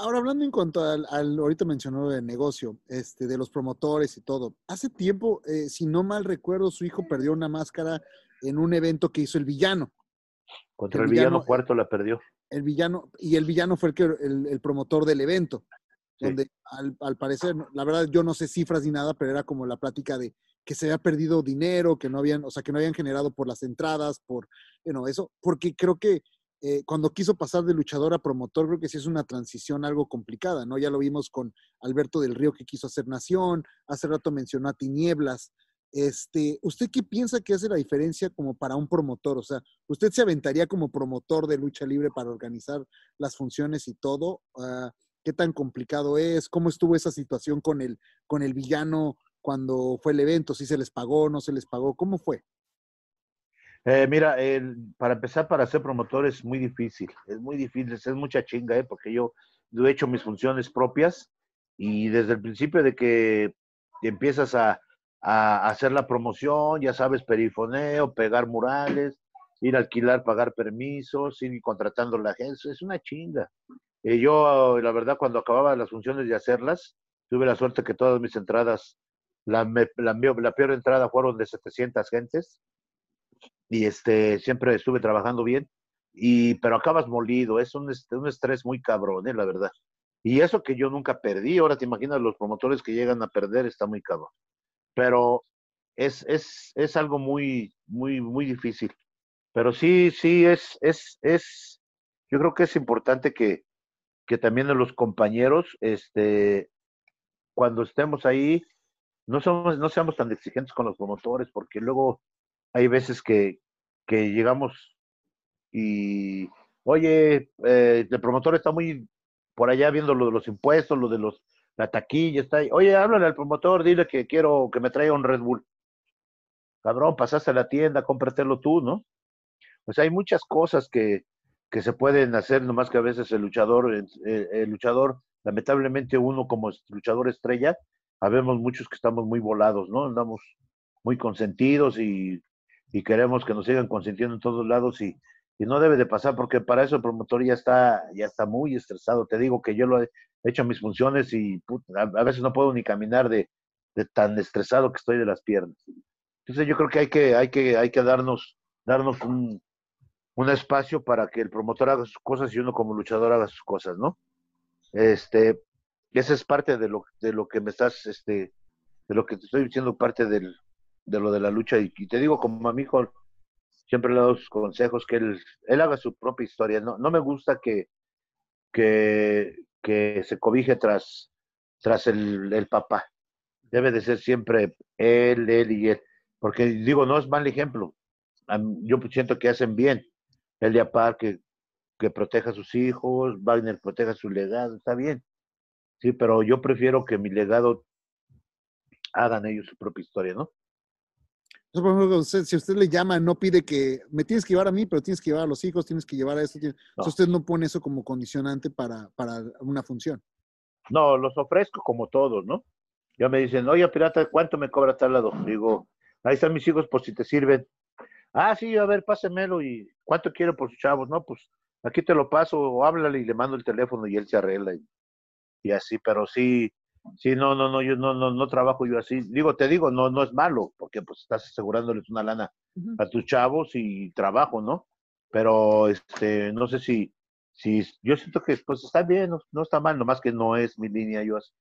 Ahora, hablando en cuanto al, al ahorita mencionó el negocio, este, de los promotores y todo, hace tiempo, eh, si no mal recuerdo, su hijo perdió una máscara en un evento que hizo el villano. Contra el, el villano, villano, cuarto la perdió. El villano, y el villano fue el, que, el, el promotor del evento, sí. donde al, al, parecer, la verdad yo no sé cifras ni nada, pero era como la plática de que se había perdido dinero, que no habían, o sea, que no habían generado por las entradas, por, you know, eso, porque creo que eh, cuando quiso pasar de luchador a promotor, creo que sí es una transición algo complicada, ¿no? Ya lo vimos con Alberto del Río que quiso hacer Nación, hace rato mencionó a Tinieblas, Este, ¿Usted qué piensa que hace la diferencia como para un promotor? O sea, ¿usted se aventaría como promotor de lucha libre para organizar las funciones y todo? Ah, ¿Qué tan complicado es? ¿Cómo estuvo esa situación con el, con el villano cuando fue el evento? ¿Si se les pagó, no se les pagó? ¿Cómo fue? Eh, mira, el- para empezar, para ser promotor es muy difícil, es muy difícil, es mucha chinga, ¿eh? porque yo, he hecho mis funciones propias y desde el principio de que empiezas a, hacer la promoción, ya sabes, perifoneo, pegar murales, ir a alquilar, pagar permisos, ir contratando la gente, es una chinga. Eh, yo, la verdad, cuando acababa las funciones de hacerlas, tuve la suerte que todas mis entradas, la, me- la peor entrada fueron de 700 gentes y este siempre estuve trabajando bien y pero acabas molido es un, un estrés muy cabrón eh, la verdad. Y eso que yo nunca perdí ahora te imaginas los promotores que llegan a perder está muy cabrón. Pero es es es algo muy muy muy difícil. Pero sí sí es es es yo creo que es importante que que también los compañeros este cuando estemos ahí no somos no seamos tan exigentes con los promotores porque luego hay veces que, que llegamos y, oye, eh, el promotor está muy por allá viendo lo de los impuestos, lo de los, la taquilla, está ahí. Oye, háblale al promotor, dile que quiero que me traiga un Red Bull. Cabrón, pasaste a la tienda, cómpratelo tú, ¿no? Sea, hay muchas cosas que, que se pueden hacer, nomás que a veces el luchador, el, el luchador, lamentablemente uno como luchador estrella, habemos muchos que estamos muy volados, ¿no? Andamos muy consentidos y, y queremos que nos sigan consintiendo en todos lados y, y, no debe de pasar porque para eso el promotor ya está, ya está muy estresado. Te digo que yo lo he hecho mis funciones y puta, a, a, veces no puedo ni caminar de, de, tan estresado que estoy de las piernas. Entonces yo creo que hay que, hay que, hay que darnos, darnos un, un espacio para que el promotor haga sus cosas y uno como luchador haga sus cosas, ¿no? Este, esa es parte de lo, de lo que me estás, este, de lo que te estoy diciendo, parte del, de lo de la lucha. Y, te digo, como a mi hijo, siempre le doy sus consejos, que él, haga su propia historia. No, no me gusta que, que, que se cobije tras, tras el, papá. Debe de ser siempre él, él y él. Porque digo, no es mal ejemplo. Yo siento que hacen bien. El de Apar que, que proteja a sus hijos, Wagner proteja su legado, está bien. Sí, pero yo prefiero que mi legado hagan ellos su propia historia, ¿no? Por ejemplo, usted, si usted le llama, no pide que me tienes que llevar a mí, pero tienes que llevar a los hijos, tienes que llevar a esto. Tienes... No. usted no pone eso como condicionante para, para una función. No, los ofrezco como todos, ¿no? Ya me dicen, oye, pirata, ¿cuánto me cobra tal lado? Digo, ahí están mis hijos por si te sirven. Ah, sí, a ver, pásemelo y ¿cuánto quiero por sus chavos? No, pues aquí te lo paso, o háblale y le mando el teléfono y él se arregla. Y, y así, pero sí, Sí, no, no, no, yo no, no, no trabajo yo así. Digo, te digo, no, no es malo, porque pues estás asegurándoles una lana uh -huh. a tus chavos y trabajo, ¿no? Pero este, no sé si, si, yo siento que pues está bien, no, no está mal, nomás que no es mi línea yo así.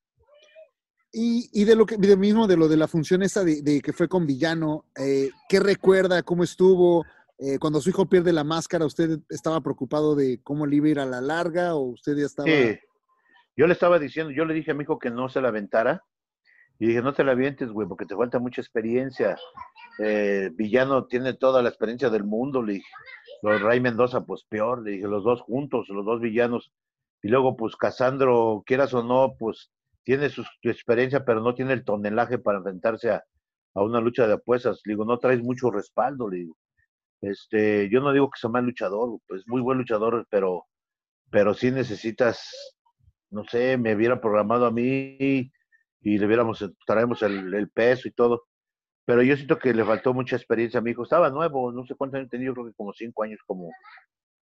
Y, y, de lo que, de mismo, de lo de la función esa de, de que fue con Villano, eh, ¿qué recuerda? ¿Cómo estuvo? Eh, cuando su hijo pierde la máscara, ¿usted estaba preocupado de cómo le iba a ir a la larga o usted ya estaba...? Sí. Yo le estaba diciendo, yo le dije a mi hijo que no se la aventara. Y dije, no te la avientes, güey, porque te falta mucha experiencia. Eh, Villano tiene toda la experiencia del mundo, le dije. Los Ray Mendoza, pues peor, le dije, los dos juntos, los dos villanos. Y luego, pues Casandro, quieras o no, pues tiene su, experiencia, pero no tiene el tonelaje para enfrentarse a, una lucha de apuestas. Le digo, no traes mucho respaldo, le digo. Este, yo no digo que sea mal luchador, pues muy buen luchador, pero, pero sí necesitas no sé, me hubiera programado a mí y le hubiéramos, traemos el, peso y todo. Pero yo siento que le faltó mucha experiencia a mi hijo. Estaba nuevo, no sé cuántos años tenía, yo creo que como cinco años como,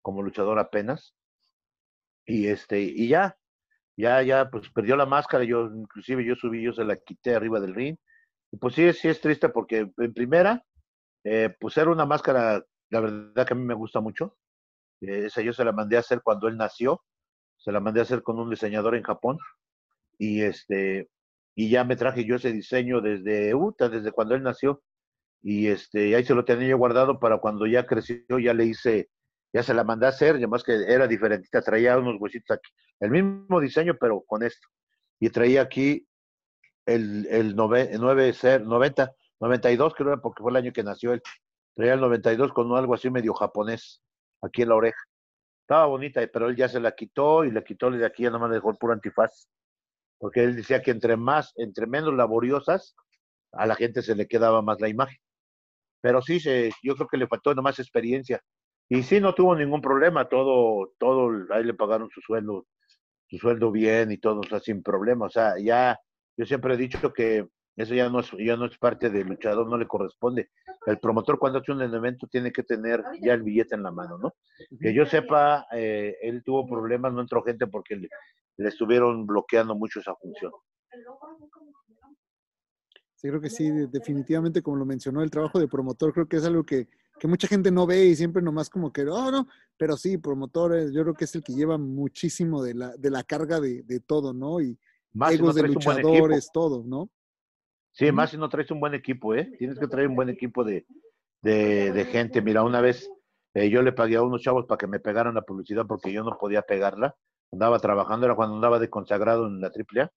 como luchador apenas. Y este, y ya, ya, ya, pues perdió la máscara. Yo, inclusive yo subí, yo se la quité arriba del ring. Y pues sí, sí es triste porque en primera, eh, pues era una máscara, la verdad que a mí me gusta mucho. Eh, esa yo se la mandé a hacer cuando él nació se la mandé a hacer con un diseñador en Japón y este y ya me traje yo ese diseño desde Utah, desde cuando él nació y este ahí se lo tenía yo guardado para cuando ya creció ya le hice ya se la mandé a hacer, además que era diferentita, traía unos huesitos aquí, el mismo diseño pero con esto y traía aquí el, el 9, 90, 92 creo porque fue el año que nació él. Traía el 92 con algo así medio japonés aquí en la oreja. Estaba bonita, pero él ya se la quitó y le quitó de aquí ya nomás le dejó el puro antifaz. Porque él decía que entre más, entre menos laboriosas, a la gente se le quedaba más la imagen. Pero sí, yo creo que le faltó nomás experiencia. Y sí, no tuvo ningún problema, todo, todo, ahí le pagaron su sueldo, su sueldo bien y todo, o sea, sin problema. O sea, ya, yo siempre he dicho que eso ya no es, ya no es parte del luchador, no le corresponde. El promotor cuando hace un evento tiene que tener ya el billete en la mano, ¿no? Que yo sepa, eh, él tuvo problemas, no entró gente porque le, le estuvieron bloqueando mucho esa función. Sí, creo que sí, definitivamente, como lo mencionó, el trabajo de promotor creo que es algo que, que mucha gente no ve y siempre nomás como que, oh, no, pero sí, promotores, yo creo que es el que lleva muchísimo de la, de la carga de, de todo, ¿no? Y Más si no egos de luchadores, todo, ¿no? Sí, más si no traes un buen equipo, ¿eh? Tienes que traer un buen equipo de, de, de gente. Mira, una vez eh, yo le pagué a unos chavos para que me pegaran la publicidad porque yo no podía pegarla. Andaba trabajando, era cuando andaba de consagrado en la AAA.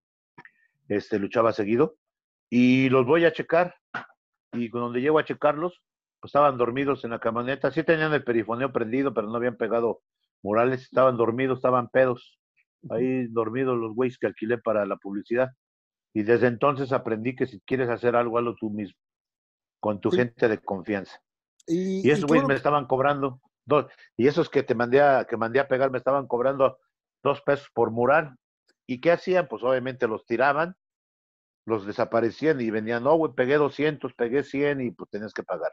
Este, luchaba seguido. Y los voy a checar. Y donde llego a checarlos, pues estaban dormidos en la camioneta. Sí tenían el perifoneo prendido, pero no habían pegado murales. Estaban dormidos, estaban pedos. Ahí dormidos los güeyes que alquilé para la publicidad. Y desde entonces aprendí que si quieres hacer algo, hazlo tú mismo, con tu Sí. gente de confianza. Y, Y esos güeyes me estaban cobrando, dos, y esos que te mandé a, que mandé a pegar me estaban cobrando dos pesos por mural. ¿Y qué hacían? Pues obviamente los tiraban, los desaparecían y venían, no, güey, pegué 200, pegué 100 y pues tenías que pagar.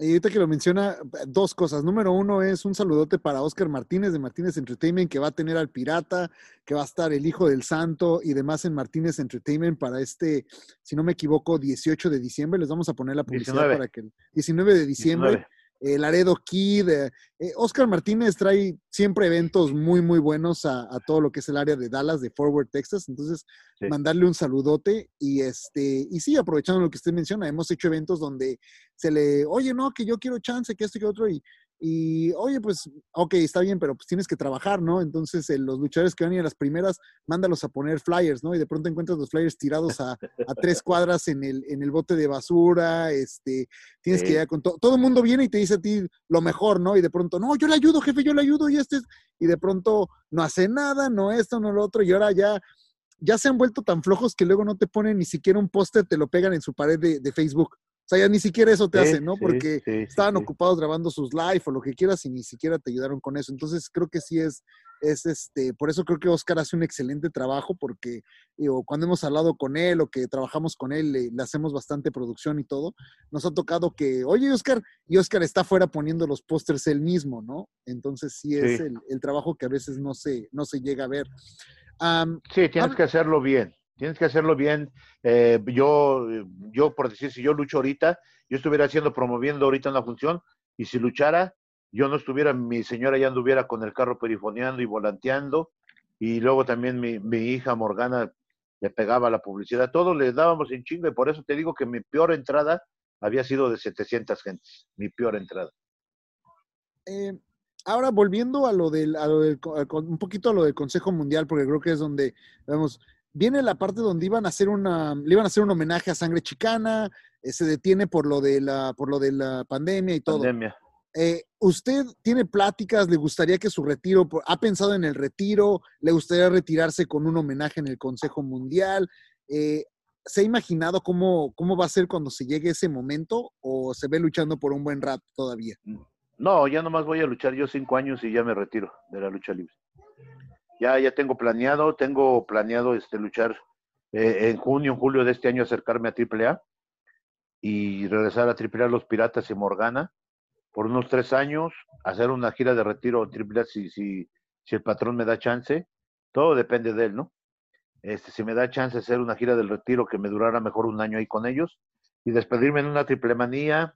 Y ahorita que lo menciona, dos cosas. Número uno es un saludote para Oscar Martínez de Martínez Entertainment, que va a tener al Pirata, que va a estar el Hijo del Santo y demás en Martínez Entertainment para este, si no me equivoco, 18 de diciembre. Les vamos a poner la publicidad 19. para que el 19 de diciembre. 19. Eh, Laredo Kid. eh, eh, Oscar Martínez trae siempre eventos muy, muy buenos a, a todo lo que es el área de Dallas, de Forward, Texas. Entonces, Sí. mandarle un saludote y este, y sí, aprovechando lo que usted menciona, hemos hecho eventos donde se le, oye, no, que yo quiero chance, que esto y que otro, y, y oye, pues, ok, está bien, pero pues tienes que trabajar, ¿no? Entonces, eh, los luchadores que van a ir a las primeras, mándalos a poner flyers, ¿no? Y de pronto encuentras los flyers tirados a, a tres cuadras en el, en el bote de basura, este, tienes que llegar con todo, todo el mundo viene y te dice a ti lo mejor, ¿no? Y de pronto, no, yo le ayudo, jefe, yo le ayudo, y este, es-". y de pronto no hace nada, no esto, no lo otro, y ahora ya, ya se han vuelto tan flojos que luego no te ponen ni siquiera un póster, te lo pegan en su pared de, de Facebook. O sea, ya ni siquiera eso te Sí, hacen, ¿no? sí, Porque sí, estaban ocupados grabando sus live o lo que quieras y ni siquiera te ayudaron con eso. Entonces creo que sí es, es este, por eso creo que Oscar hace un excelente trabajo porque digo, cuando hemos hablado con él o que trabajamos con él, le, le hacemos bastante producción y todo, nos ha tocado que, oye Oscar, y Oscar está afuera poniendo los pósters él mismo, ¿no? Entonces sí es Sí. El, el trabajo que a veces no se, no se llega a ver. Am, Sí, tienes que hacerlo bien. Tienes que hacerlo bien. Eh, yo, yo, por decir, si yo lucho ahorita, yo estuviera haciendo, promoviendo ahorita una función, y si luchara, yo no estuviera, mi señora ya anduviera con el carro perifoneando y volanteando, y luego también mi, hija Morgana le pegaba la publicidad, todo le dábamos en chingo, y por eso te digo que mi peor entrada había sido de 700 gentes, mi peor entrada. Eh, ahora, volviendo a lo del, a lo del un poquito a lo del Consejo Mundial, porque creo que es donde, vemos, viene la parte donde iban a hacer una, le iban a hacer un homenaje a sangre chicana, eh, se detiene por lo de la, por lo de la pandemia y todo. Pandemia. Eh, ¿Usted tiene pláticas? ¿Le gustaría que su retiro, ha pensado en el retiro? ¿Le gustaría retirarse con un homenaje en el Consejo Mundial? Eh, ¿Se ha imaginado cómo, cómo va a ser cuando se llegue ese momento o se ve luchando por un buen rato todavía? No, ya nomás voy a luchar yo cinco años y ya me retiro de la lucha libre. Ya, ya tengo planeado, tengo planeado este luchar eh, en junio, en julio de este año acercarme a AAA y regresar a AAA Los Piratas y Morgana por unos tres años, hacer una gira de retiro AAA si, si, si el patrón me da chance. Todo depende de él, ¿no? Este, si me da chance hacer una gira del retiro que me durara mejor un año ahí con ellos y despedirme en una triple manía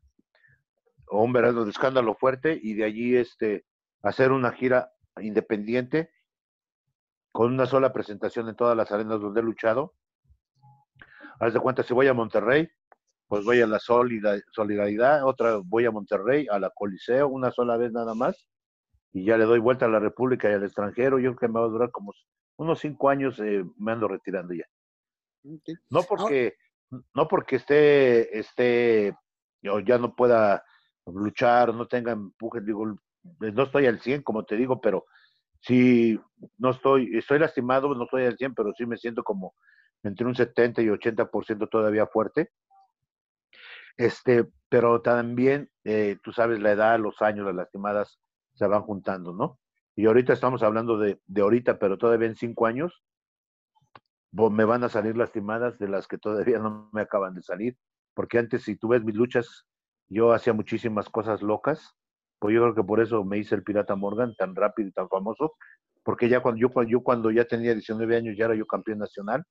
o un verano de escándalo fuerte y de allí este hacer una gira independiente con una sola presentación en todas las arenas donde he luchado. Haz de cuenta, si voy a Monterrey, pues voy a la Solida- Solidaridad, otra voy a Monterrey, a la Coliseo, una sola vez nada más, y ya le doy vuelta a la República y al extranjero. Yo creo que me va a durar como unos cinco años, eh, me ando retirando ya. No porque, no porque esté, esté, yo ya no pueda luchar, no tenga empuje, digo, no estoy al 100, como te digo, pero sí, no estoy, estoy lastimado, no estoy al 100, pero sí me siento como entre un 70 y 80% todavía fuerte. Este, pero también, eh, tú sabes, la edad, los años, las lastimadas se van juntando, ¿no? Y ahorita estamos hablando de, de ahorita, pero todavía en cinco años me van a salir lastimadas de las que todavía no me acaban de salir. Porque antes, si tú ves mis luchas, yo hacía muchísimas cosas locas. Pues yo creo que por eso me hice el Pirata Morgan tan rápido y tan famoso. Porque ya cuando yo, yo cuando ya tenía 19 años ya era yo campeón nacional.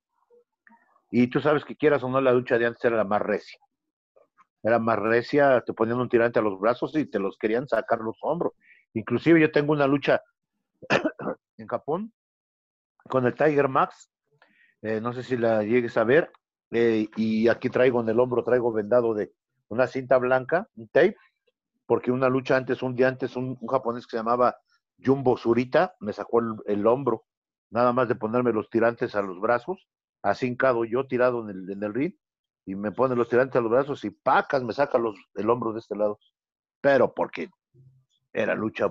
Y tú sabes que quieras o no, la lucha de antes era la más recia. Era más recia, te ponían un tirante a los brazos y te los querían sacar los hombros. Inclusive yo tengo una lucha en Japón con el Tiger Max. Eh, no sé si la llegues a ver. Eh, y aquí traigo en el hombro, traigo vendado de una cinta blanca, un tape, porque una lucha antes, un día antes, un, japonés que se llamaba Jumbo Surita me sacó el, hombro, nada más de ponerme los tirantes a los brazos, así hincado yo tirado en el, en el ring, y me pone los tirantes a los brazos y pacas, me saca los, el hombro de este lado. Pero porque era lucha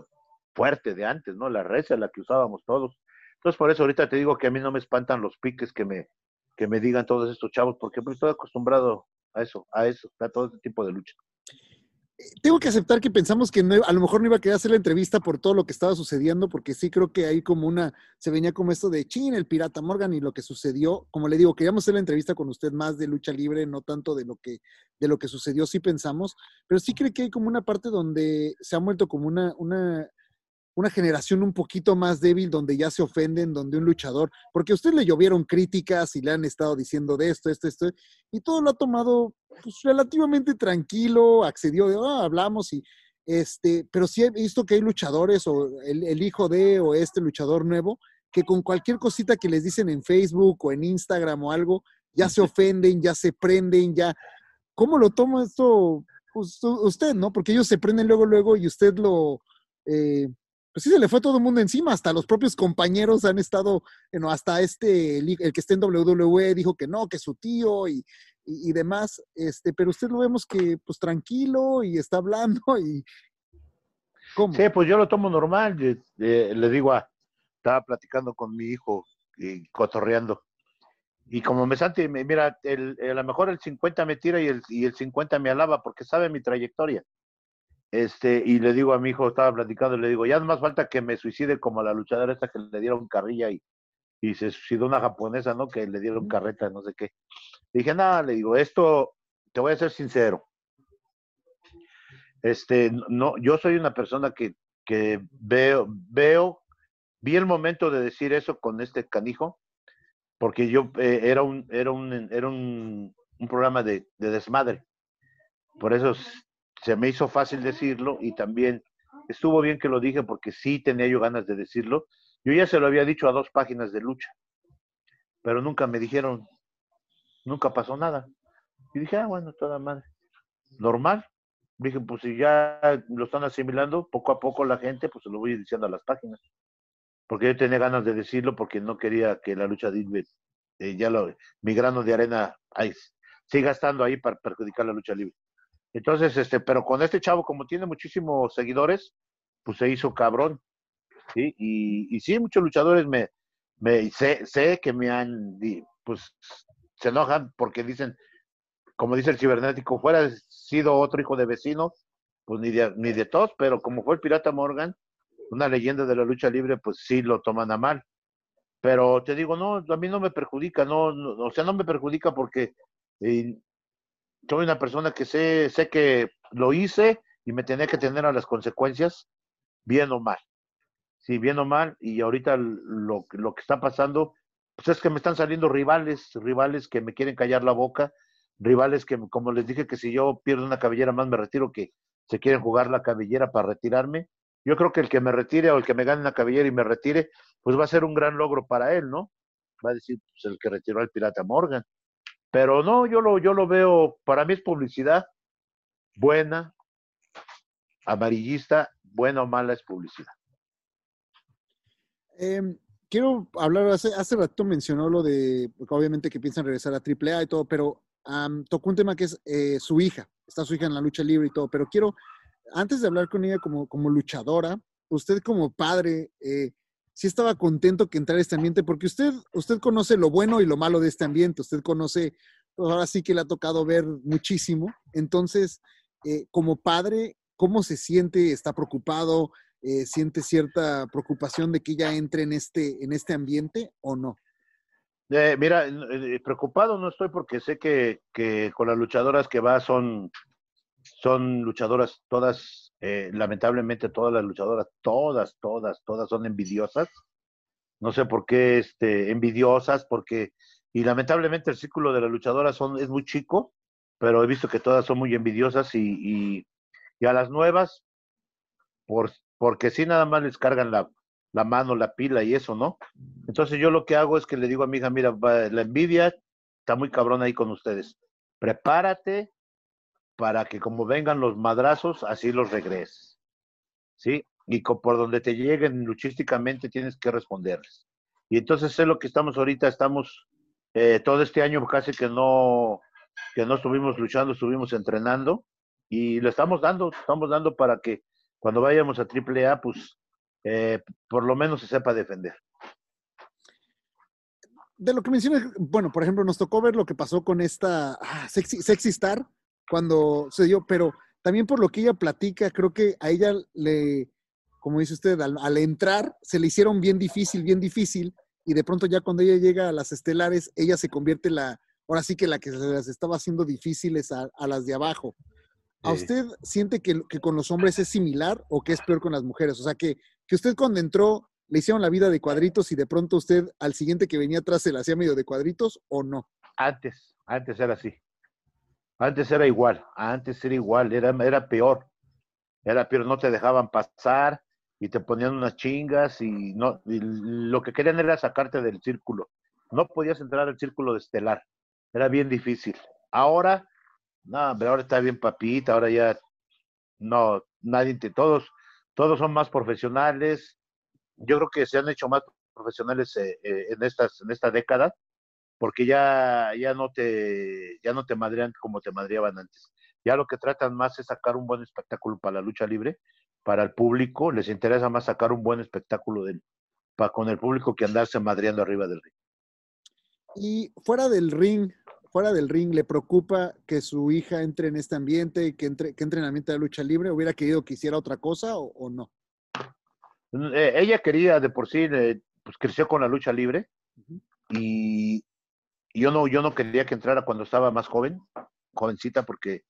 fuerte de antes, ¿no? La recia, la que usábamos todos. Entonces, por eso ahorita te digo que a mí no me espantan los piques que me, que me digan todos estos chavos, porque pues, estoy acostumbrado a eso, a eso, a todo este tipo de lucha. Tengo que aceptar que pensamos que a lo mejor no iba a querer hacer la entrevista por todo lo que estaba sucediendo, porque sí creo que hay como una, se venía como esto de chin, el pirata Morgan y lo que sucedió. Como le digo, queríamos hacer la entrevista con usted más de lucha libre, no tanto de lo que, de lo que sucedió, sí pensamos, pero sí creo que hay como una parte donde se ha vuelto como una, una, una generación un poquito más débil donde ya se ofenden, donde un luchador, porque a usted le llovieron críticas y le han estado diciendo de esto, esto, esto, y todo lo ha tomado pues, relativamente tranquilo, accedió de, ah, hablamos y este, pero sí he visto que hay luchadores o el, el, hijo de o este luchador nuevo que con cualquier cosita que les dicen en Facebook o en Instagram o algo, ya se ofenden, ya se prenden, ya... ¿Cómo lo toma esto pues, usted, no? Porque ellos se prenden luego, luego y usted lo... Eh, pues sí se le fue todo el mundo encima, hasta los propios compañeros han estado, hasta este, el, que está en WWE dijo que no, que su tío y, y, demás, este, pero usted lo vemos que pues tranquilo y está hablando y... ¿Cómo? Sí, pues yo lo tomo normal, le digo, a, estaba platicando con mi hijo y cotorreando. Y como me sante, mira, el, a lo mejor el 50 me tira y el, y el 50 me alaba porque sabe mi trayectoria. Este, y le digo a mi hijo, estaba platicando, le digo, ya no más falta que me suicide como la luchadora esta que le dieron carrilla y, y se suicidó una japonesa, ¿no? Que le dieron carreta, no sé qué. Le dije, nada, le digo, esto, te voy a ser sincero. Este, no, yo soy una persona que, que veo, veo, vi el momento de decir eso con este canijo, porque yo eh, era un, era un, era un, un programa de, de desmadre. Por eso se me hizo fácil decirlo y también estuvo bien que lo dije porque sí tenía yo ganas de decirlo. Yo ya se lo había dicho a dos páginas de lucha, pero nunca me dijeron, nunca pasó nada. Y dije, ah, bueno, toda madre. Normal. Dije, pues si ya lo están asimilando, poco a poco la gente, pues se lo voy diciendo a las páginas. Porque yo tenía ganas de decirlo porque no quería que la lucha de eh, ya lo, mi grano de arena ahí, siga estando ahí para perjudicar la lucha libre. Entonces, este, pero con este chavo, como tiene muchísimos seguidores, pues se hizo cabrón. ¿sí? Y, y sí, muchos luchadores me, me sé, sé que me han, pues se enojan porque dicen, como dice el cibernético, fuera sido otro hijo de vecino, pues ni de, ni de todos, pero como fue el Pirata Morgan, una leyenda de la lucha libre, pues sí lo toman a mal. Pero te digo, no, a mí no me perjudica, no, o sea, no me perjudica porque eh, soy una persona que sé, sé que lo hice y me tenía que tener a las consecuencias, bien o mal. Sí, bien o mal, y ahorita lo, lo que está pasando, pues es que me están saliendo rivales, rivales que me quieren callar la boca, rivales que, como les dije, que si yo pierdo una cabellera más me retiro, que se quieren jugar la cabellera para retirarme. Yo creo que el que me retire o el que me gane una cabellera y me retire, pues va a ser un gran logro para él, ¿no? Va a decir, pues el que retiró al pirata Morgan. Pero no, yo lo, yo lo veo, para mí es publicidad buena, amarillista, buena o mala es publicidad. Em, quiero hablar, hace, hace rato mencionó lo de, obviamente que piensan regresar a AAA y todo, pero am, tocó un tema que es eh, su hija. Está su hija en la lucha libre y todo, pero quiero, antes de hablar con ella como, como luchadora, usted como padre, eh, sí estaba contento que entrara a este ambiente, porque usted, usted conoce lo bueno y lo malo de este ambiente, usted conoce, ahora sí que le ha tocado ver muchísimo. Entonces, eh, como padre, ¿cómo se siente? ¿Está preocupado? Eh, ¿Siente cierta preocupación de que ella entre en este, en este ambiente o no? Eh, mira, preocupado no estoy porque sé que, que con las luchadoras que va son, son luchadoras todas, eh, lamentablemente todas las luchadoras, todas, todas, todas son envidiosas. No sé por qué este, envidiosas, porque, y lamentablemente el círculo de las luchadoras son, es muy chico, pero he visto que todas son muy envidiosas y, y, a las nuevas, por, porque sí nada más les cargan la, la mano, la pila y eso, ¿no? Entonces yo lo que hago es que le digo a mi hija, mira, la envidia está muy cabrón ahí con ustedes. Prepárate para que como vengan los madrazos, así los regreses. ¿Sí? Y por donde te lleguen luchísticamente tienes que responderles. Y entonces es lo que estamos ahorita, estamos eh, todo este año casi que no, que no estuvimos luchando, estuvimos entrenando y lo estamos dando, estamos dando para que cuando vayamos a AAA, pues eh, por lo menos se sepa defender. de lo que mencionas, bueno, por ejemplo, nos tocó ver lo que pasó con esta ah, sexy, sexy Star cuando se dio, pero también por lo que ella platica, creo que a ella le, como dice usted, al, al entrar se le hicieron bien difícil, bien difícil, y de pronto ya cuando ella llega a las estelares, ella se convierte en la, ahora sí que la que se las estaba haciendo difíciles a, a las de abajo. ¿A Sí. usted siente que, que con los hombres es similar o que es peor con las mujeres? O sea, que, que usted cuando entró le hicieron la vida de cuadritos y de pronto usted al siguiente que venía atrás se la hacía medio de cuadritos o no. Antes, antes era así. Antes era igual, antes era igual, era, era peor. Era peor, no te dejaban pasar y te ponían unas chingas y no y lo que querían era sacarte del círculo. No podías entrar al círculo de estelar. Era bien difícil. Ahora, no, hombre, ahora está bien papita, ahora ya no, nadie te, todos, todos son más profesionales. Yo creo que se han hecho más profesionales eh, eh, en estas, en esta década porque ya, ya no te, ya no te madrean como te madreaban antes. Ya lo que tratan más es sacar un buen espectáculo para la lucha libre, para el público, les interesa más sacar un buen espectáculo del, pa, con el público que andarse madreando arriba del ring. Y fuera del ring, fuera del ring, ¿le preocupa que su hija entre en este ambiente, que entre, que entre en el ambiente de lucha libre? ¿Hubiera querido que hiciera otra cosa o, o no? Eh, ella quería de por sí, eh, pues creció con la lucha libre y, y yo no, yo no quería que entrara cuando estaba más joven, jovencita, porque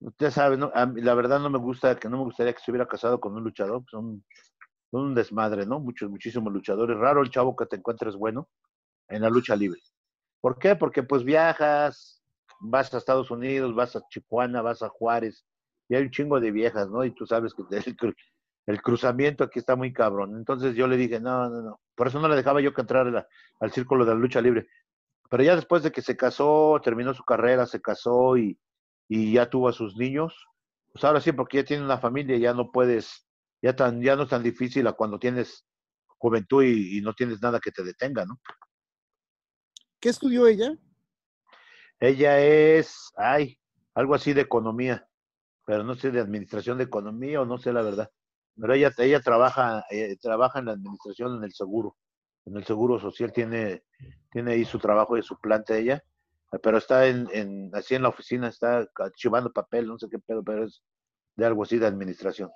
usted sabe, ¿no? A la verdad no me gusta, que no me gustaría que se hubiera casado con un luchador, pues, son, son un desmadre, ¿no? Muchos, muchísimos luchadores. Raro el chavo que te encuentres bueno en la lucha libre. ¿Por qué? Porque pues viajas, vas a Estados Unidos, vas a Chihuahua, vas a Juárez, y hay un chingo de viejas, ¿no? Y tú sabes que el, el cruzamiento aquí está muy cabrón. Entonces yo le dije, no, no, no. Por eso no le dejaba yo que entrara al círculo de la lucha libre. Pero ya después de que se casó, terminó su carrera, se casó y, y ya tuvo a sus niños, pues ahora sí, porque ya tiene una familia, ya no puedes, ya, tan, ya no es tan difícil a cuando tienes juventud y, y no tienes nada que te detenga, ¿no? ¿Qué estudió ella? Ella es, ay, algo así de economía, pero no sé de administración de economía o no sé la verdad. Pero ella, ella trabaja, eh, trabaja en la administración en el seguro, en el seguro social tiene, tiene ahí su trabajo y su planta ella, pero está en, en así en la oficina, está archivando papel, no sé qué pedo, pero es de algo así de administración.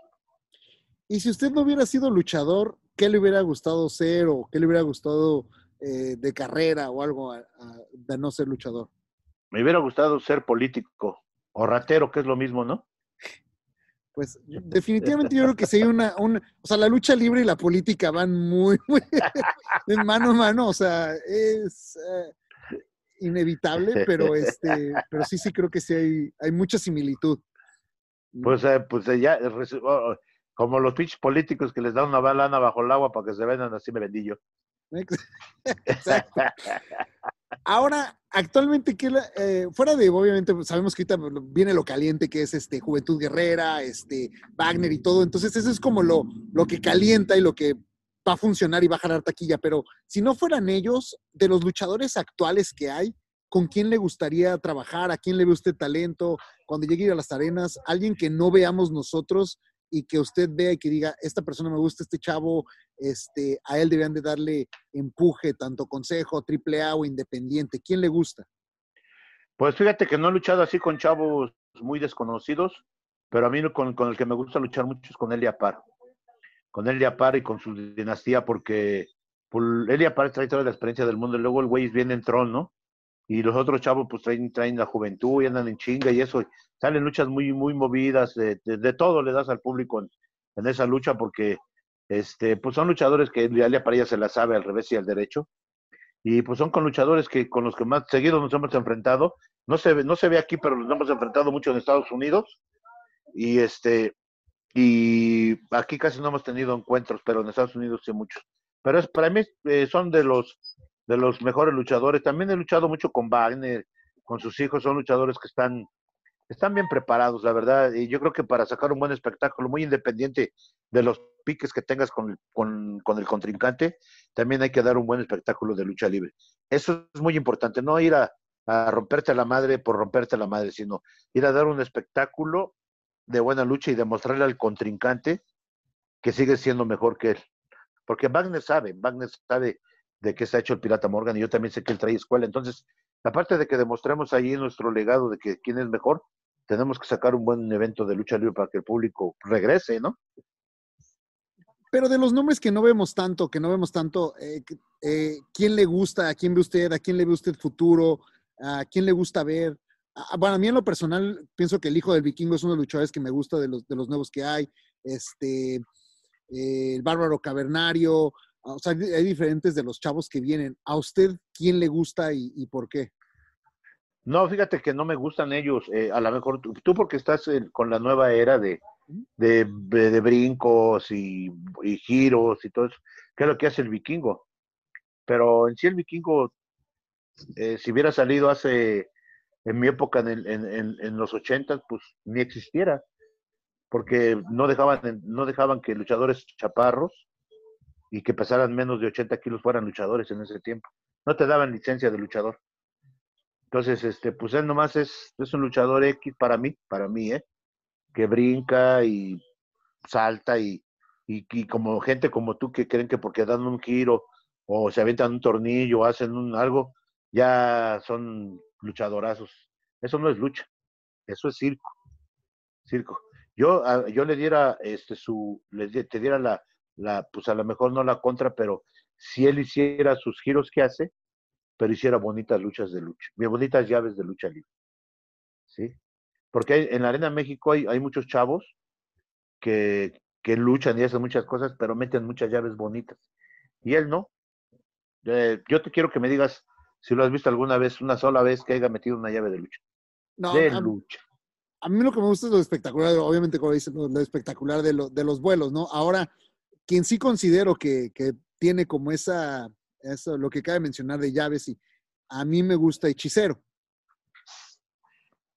Y si usted no hubiera sido luchador, ¿qué le hubiera gustado ser o qué le hubiera gustado eh, de carrera o algo a- a- de no ser luchador? Me hubiera gustado ser político o ratero, que es lo mismo, ¿no? Pues definitivamente yo creo que sería una, una, o sea, la lucha libre y la política van muy, muy en mano a mano, o sea, es eh, inevitable, pero este, pero sí, sí creo que sí hay, hay mucha similitud. Pues, eh, pues eh, ya, oh, oh, como los pinches políticos que les dan una balana bajo el agua para que se vendan, así me vendí yo. Exacto. Ahora, actualmente, ¿qué eh, fuera de, obviamente, pues, sabemos que ahorita viene lo caliente, que es este Juventud Guerrera, este Wagner y todo, entonces eso es como lo, lo que calienta y lo que va a funcionar y va a jalar taquilla, pero si no fueran ellos, de los luchadores actuales que hay, ¿con quién le gustaría trabajar? ¿A quién le ve usted talento? Cuando llegue a ir a las arenas, alguien que no veamos nosotros y que usted vea y que diga, esta persona me gusta, este chavo, este, a él deberían de darle empuje, tanto consejo, triple A o independiente. ¿Quién le gusta? Pues fíjate que no he luchado así con chavos muy desconocidos, pero a mí con, con el que me gusta luchar mucho es con Elia Par. Con Elia Par y con su dinastía, porque pues, Elia Par trae toda la experiencia del mundo, y luego el güey viene en ¿no? Y los otros chavos pues traen, traen la juventud y andan en chinga y eso. Salen luchas muy, muy movidas, de, de, de todo le das al público en, en, esa lucha porque este, pues son luchadores que Elia Par ya se la sabe al revés y al derecho y pues son con luchadores que con los que más seguidos nos hemos enfrentado. No se ve, no se ve aquí, pero nos hemos enfrentado mucho en Estados Unidos. Y este y aquí casi no hemos tenido encuentros, pero en Estados Unidos sí muchos. Pero es para mí eh, son de los de los mejores luchadores. También he luchado mucho con Wagner, con sus hijos, son luchadores que están están bien preparados, la verdad. Y yo creo que para sacar un buen espectáculo, muy independiente de los piques que tengas con, con, con, el contrincante, también hay que dar un buen espectáculo de lucha libre. Eso es muy importante, no ir a, a romperte la madre por romperte la madre, sino ir a dar un espectáculo de buena lucha y demostrarle al contrincante que sigue siendo mejor que él. Porque Wagner sabe, Wagner sabe de qué se ha hecho el Pirata Morgan y yo también sé que él trae escuela. Entonces, aparte de que demostremos ahí nuestro legado de que quién es mejor, tenemos que sacar un buen evento de lucha libre para que el público regrese, ¿no? Pero de los nombres que no vemos tanto, que no vemos tanto, eh, eh, ¿quién le gusta? ¿A quién ve usted? ¿A quién le ve usted futuro? ¿A quién le gusta ver? Ah, bueno, a mí en lo personal pienso que el hijo del vikingo es uno de los luchadores que me gusta de los, de los nuevos que hay. Este, eh, el bárbaro cavernario, o sea, hay diferentes de los chavos que vienen. ¿A usted quién le gusta y, y por qué? No, fíjate que no me gustan ellos. Eh, a lo mejor tú, tú porque estás eh, con la nueva era de, de, brincos y, y, giros y todo eso, que es lo que hace el vikingo. Pero en sí el vikingo, eh, si hubiera salido hace, en mi época, en, el, en, en, en los ochentas, pues ni existiera. Porque no dejaban, no dejaban que luchadores chaparros y que pesaran menos de 80 kilos fueran luchadores en ese tiempo. No te daban licencia de luchador. Entonces, este, pues él nomás es, es un luchador X para mí, para mí, ¿eh? Que brinca y salta y, y, y, como gente como tú que creen que porque dan un giro o se avientan un tornillo o hacen un algo, ya son luchadorazos. Eso no es lucha, eso es circo. Circo. Yo, yo le diera este su, te diera la, la, pues a lo mejor no la contra, pero si él hiciera sus giros que hace, pero hiciera bonitas luchas de lucha, bien bonitas llaves de lucha libre. ¿Sí? Porque hay, en la Arena México hay, hay muchos chavos que, que, luchan y hacen muchas cosas, pero meten muchas llaves bonitas. Y él no. Eh, yo te quiero que me digas si lo has visto alguna vez, una sola vez que haya metido una llave de lucha. No, de a, lucha. A mí lo que me gusta es lo espectacular, obviamente, como dicen, lo espectacular de, lo, de los vuelos, ¿no? Ahora, quien sí considero que, que tiene como esa eso lo que cabe mencionar de llaves y a mí me gusta hechicero.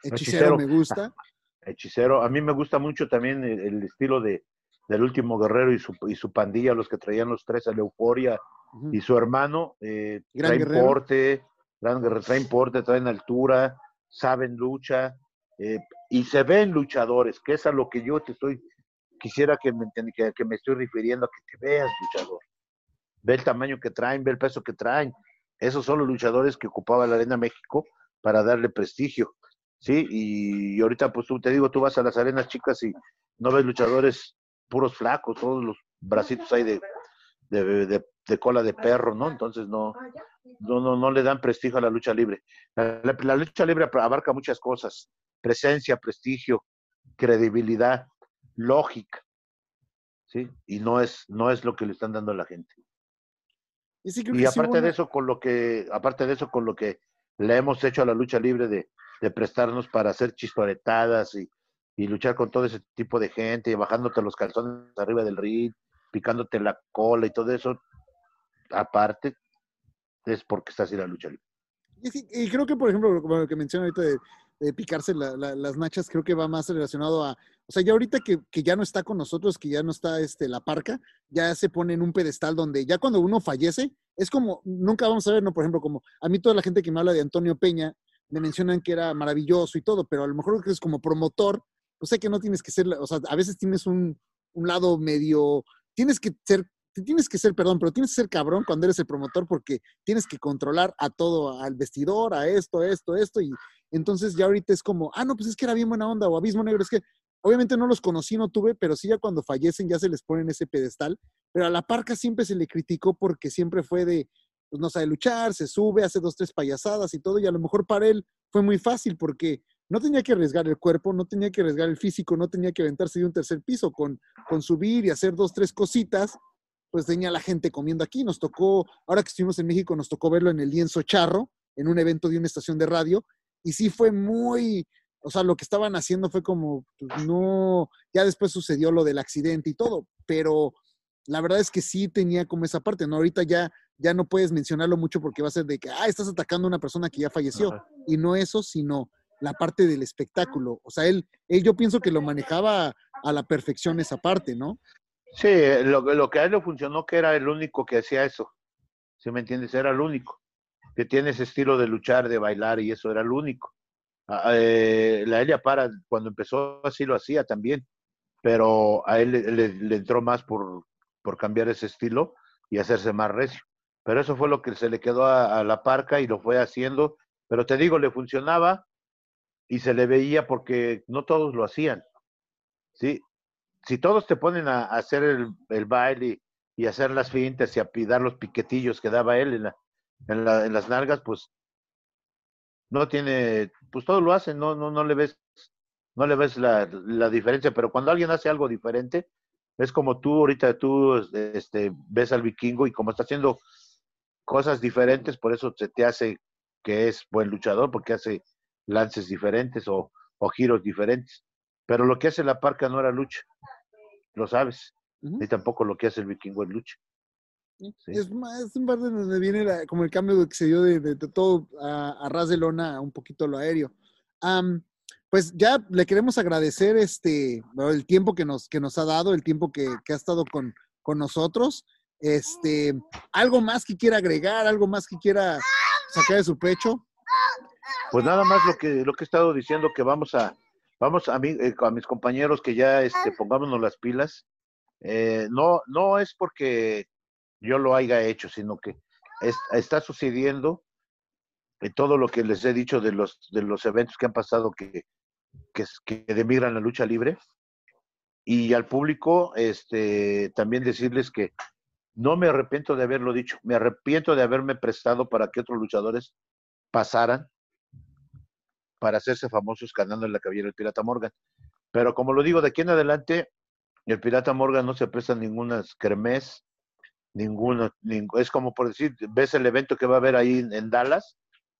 Hechicero, hechicero me gusta. Hechicero, a mí me gusta mucho también el, el estilo de del último guerrero y su, y su pandilla, los que traían los tres a la euforia uh -huh. y su hermano, eh, gran traen guerrero. porte, gran guerrero, traen porte, traen altura, saben lucha, eh, y se ven luchadores, que es a lo que yo te estoy, quisiera que me, que, que me estoy refiriendo a que te veas luchador ve el tamaño que traen, ve el peso que traen. Esos son los luchadores que ocupaba la Arena México para darle prestigio, ¿sí? Y, ahorita, pues tú te digo, tú vas a las arenas chicas y no ves luchadores puros flacos, todos los bracitos ahí de, de, cola de perro, ¿no? Entonces no, no, no, no le dan prestigio a la lucha libre. La lucha libre abarca muchas cosas, presencia, prestigio, credibilidad, lógica, ¿sí? Y no es, no es lo que le están dando a la gente. Y, sí, y aparte sí, de eso, con lo que, aparte de eso, con lo que le hemos hecho a la lucha libre de, de prestarnos para hacer chistoretadas y, y, luchar con todo ese tipo de gente, y bajándote los calzones arriba del ring, picándote la cola y todo eso, aparte, es porque está así la lucha libre. Y, y creo que, por ejemplo, como lo que menciona ahorita de, de picarse la, la, las nachas, creo que va más relacionado a, o sea, ya ahorita que, que, ya no está con nosotros, que ya no está este, la parca, ya se pone en un pedestal donde ya cuando uno fallece, es como, nunca vamos a ver, ¿no? Por ejemplo, como a mí toda la gente que me habla de Antonio Peña, me mencionan que era maravilloso y todo, pero a lo mejor que es como promotor, pues sé que no tienes que ser, o sea, a veces tienes un, un lado medio, tienes que ser, tienes que ser, perdón, pero tienes que ser cabrón cuando eres el promotor porque tienes que controlar a todo, al vestidor, a esto, esto, esto, y entonces ya ahorita es como, ah, no, pues es que era bien buena onda, o Abismo Negro, es que obviamente no los conocí, no tuve, pero sí ya cuando fallecen ya se les pone en ese pedestal, pero a la parca siempre se le criticó porque siempre fue de, pues no sabe luchar, se sube, hace dos, tres payasadas y todo, y a lo mejor para él fue muy fácil porque no tenía que arriesgar el cuerpo, no tenía que arriesgar el físico, no tenía que aventarse de un tercer piso con, con subir y hacer dos, tres cositas, pues tenía la gente comiendo aquí. Nos tocó, ahora que estuvimos en México, nos tocó verlo en el lienzo charro, en un evento de una estación de radio, y sí fue muy, o sea, lo que estaban haciendo fue como, pues, no, ya después sucedió lo del accidente y todo, pero la verdad es que sí tenía como esa parte, ¿no? Ahorita ya, ya no puedes mencionarlo mucho porque va a ser de que, ah, estás atacando a una persona que ya falleció. Ajá. Y no eso, sino la parte del espectáculo. O sea, él, él yo pienso que lo manejaba a la perfección esa parte, ¿no? Sí, lo, lo que a él le funcionó que era el único que hacía eso. ¿Sí me entiendes? Era el único. Que tiene ese estilo de luchar, de bailar y eso era el único. Ah, eh, la Elia Para, cuando empezó así lo hacía también, pero a él le, entró más por, por cambiar ese estilo y hacerse más recio. Pero eso fue lo que se le quedó a, la parca y lo fue haciendo. Pero te digo, le funcionaba y se le veía porque no todos lo hacían. ¿sí? Si todos te ponen a, hacer el, baile y hacer las fintas y a dar los piquetillos que daba él en, la- en las nalgas, pues no tiene, pues todo lo hacen, no, no, no le ves, no le ves la, la diferencia, pero cuando alguien hace algo diferente, es como tú ahorita tú este, ves al vikingo y como está haciendo cosas diferentes, por eso se te hace que es buen luchador, porque hace lances diferentes o, o giros diferentes. Pero lo que hace la parca no era lucha, lo sabes, ni tampoco lo que hace el vikingo es lucha. Sí. Es, más, es un parte donde viene la- como el cambio que se dio de, de- de todo a, a ras de lona a un poquito lo aéreo. Am, pues ya le queremos agradecer este el tiempo que nos, que nos ha dado, el tiempo que, que ha estado con, con nosotros. Este, algo más que quiera agregar, algo más que quiera sacar de su pecho. Pues nada más lo que lo que he estado diciendo que vamos a vamos a mí eh, a mis compañeros que ya este pongámonos las pilas. Eh, no no es porque yo lo haya hecho, sino que es- está sucediendo en todo lo que les he dicho de los de los eventos que han pasado que que demigran la lucha libre y al público este también decirles que no me arrepiento de haberlo dicho, me arrepiento de haberme prestado para que otros luchadores pasaran para hacerse famosos ganando en la cabellera el Pirata Morgan. Pero como lo digo, de aquí en adelante, el Pirata Morgan no se presta ninguna kermés, ninguno, ning- es como por decir, ves el evento que va a haber ahí en, en Dallas,